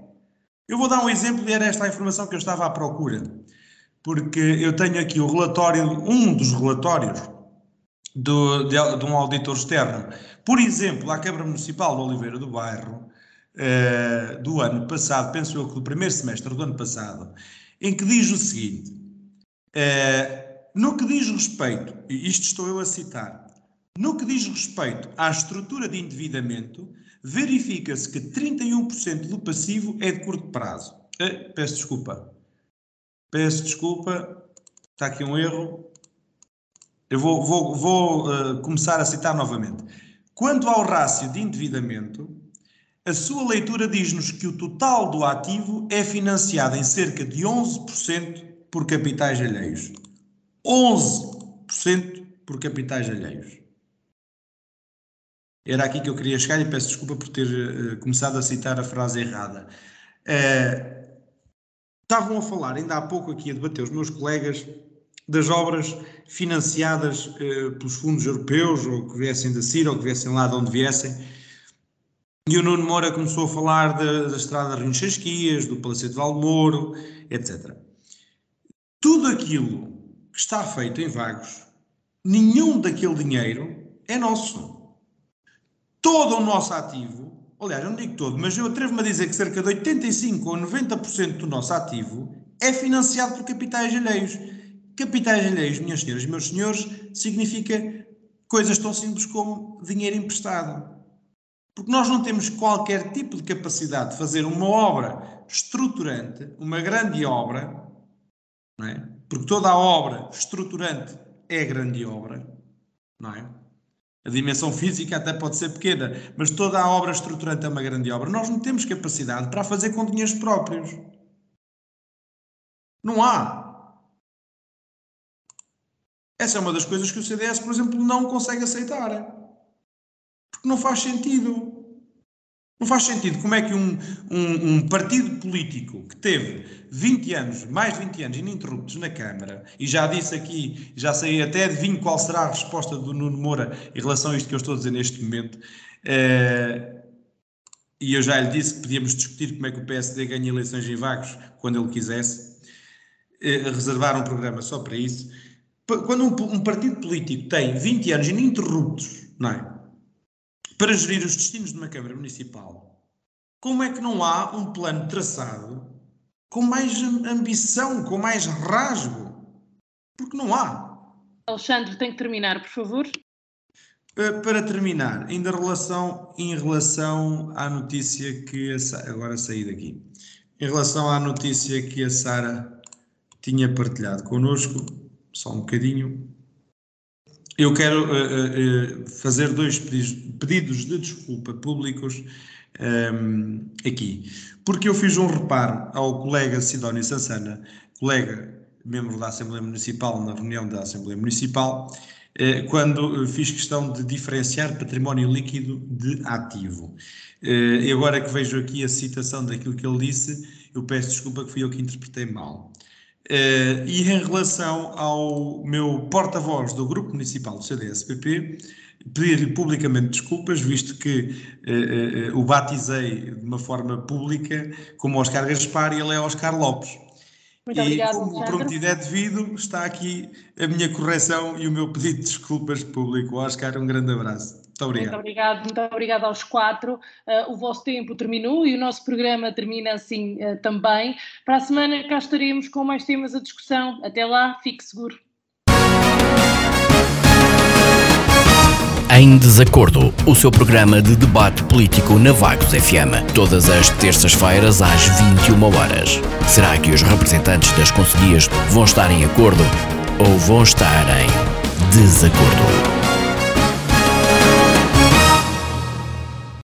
Eu vou dar um exemplo e era esta a informação que eu estava à procura. Porque eu tenho aqui o relatório, um dos relatórios do, de, de um auditor externo. Por exemplo, à Câmara Municipal de Oliveira do Bairro, uh, do ano passado, penso eu que do primeiro semestre do ano passado, em que diz o seguinte: uh, no que diz respeito, e isto estou eu a citar, no que diz respeito à estrutura de endividamento, verifica-se que 31% do passivo é de curto prazo. Uh, peço desculpa. Peço desculpa, está aqui um erro. Eu vou, vou, vou uh, começar a citar novamente. Quanto ao rácio de endividamento, a sua leitura diz-nos que o total do ativo é financiado em cerca de 11% por capitais alheios. 11% por capitais alheios. Era aqui que eu queria chegar e peço desculpa por ter uh, começado a citar a frase errada. Uh, estavam a falar, ainda há pouco aqui a debater os meus colegas, das obras financiadas uh, pelos fundos europeus, ou que viessem da CIR, ou que viessem lá de onde viessem, e o Nuno Moura começou a falar da, da estrada Rio Chasquias, do Palacete Valmoro, etc. Tudo aquilo que está feito em Vagos, nenhum daquele dinheiro é nosso. Todo o nosso ativo, aliás, eu não digo todo, mas eu atrevo-me a dizer que cerca de 85 ou 90% do nosso ativo é financiado por capitais alheios. Capitais alheios, minhas senhoras e meus senhores, significa coisas tão simples como dinheiro emprestado. Porque nós não temos qualquer tipo de capacidade de fazer uma obra estruturante, uma grande obra, não é? porque toda a obra estruturante é grande obra, não é? A dimensão física até pode ser pequena, mas toda a obra estruturante é uma grande obra. Nós não temos capacidade para fazer com dinheiros próprios. Não há. Essa é uma das coisas que o CDS, por exemplo, não consegue aceitar não faz sentido. Não faz sentido como é que um, um, um, partido político que teve 20 anos, mais de 20 anos ininterruptos na Câmara, e já disse aqui, já sei até adivinho qual será a resposta do Nuno Moura em relação a isto que eu estou a dizer neste momento, uh, e eu já lhe disse que podíamos discutir como é que o PSD ganha eleições em vagos quando ele quisesse, uh, reservar um programa só para isso. Quando um, um partido político tem 20 anos ininterruptos, não é? Para gerir os destinos de uma Câmara Municipal, como é que não há um plano traçado com mais ambição, com mais rasgo? Porque não há. Alexandre, tem que terminar, por favor. Para terminar, ainda relação, em relação à notícia que a, agora saí daqui, em relação à notícia que a Sara tinha partilhado connosco, só um bocadinho, eu quero uh, uh, fazer dois pedidos, de desculpa públicos um, ehm, aqui, porque eu fiz um reparo ao colega Sidónio Sansana, colega membro da Assembleia Municipal, na reunião da Assembleia Municipal, quando fiz questão de diferenciar património líquido de ativo. E agora que vejo aqui a citação daquilo que ele disse, eu peço desculpa que fui eu que interpretei mal. Uh, e em relação ao meu porta-voz do Grupo Municipal do CDSPP, pedir-lhe publicamente desculpas, visto que uh, uh, o batizei de uma forma pública como Oscar Gaspar e ele é Oscar Lopes. Muito e obrigado, como o prometido é devido, está aqui a minha correção e o meu pedido de desculpas público. Oscar, um grande abraço. Muito obrigado. Muito obrigado, muito obrigado aos quatro. Uh, o vosso tempo terminou e o nosso programa termina assim uh, também. Para a semana cá estaremos com mais temas a discussão. Até lá, fique seguro. Em Desacordo, o seu programa de debate político na Vagos FM, todas as terças-feiras às 21 horas. Será que os representantes das conselhias vão estar em acordo ou vão estar em desacordo?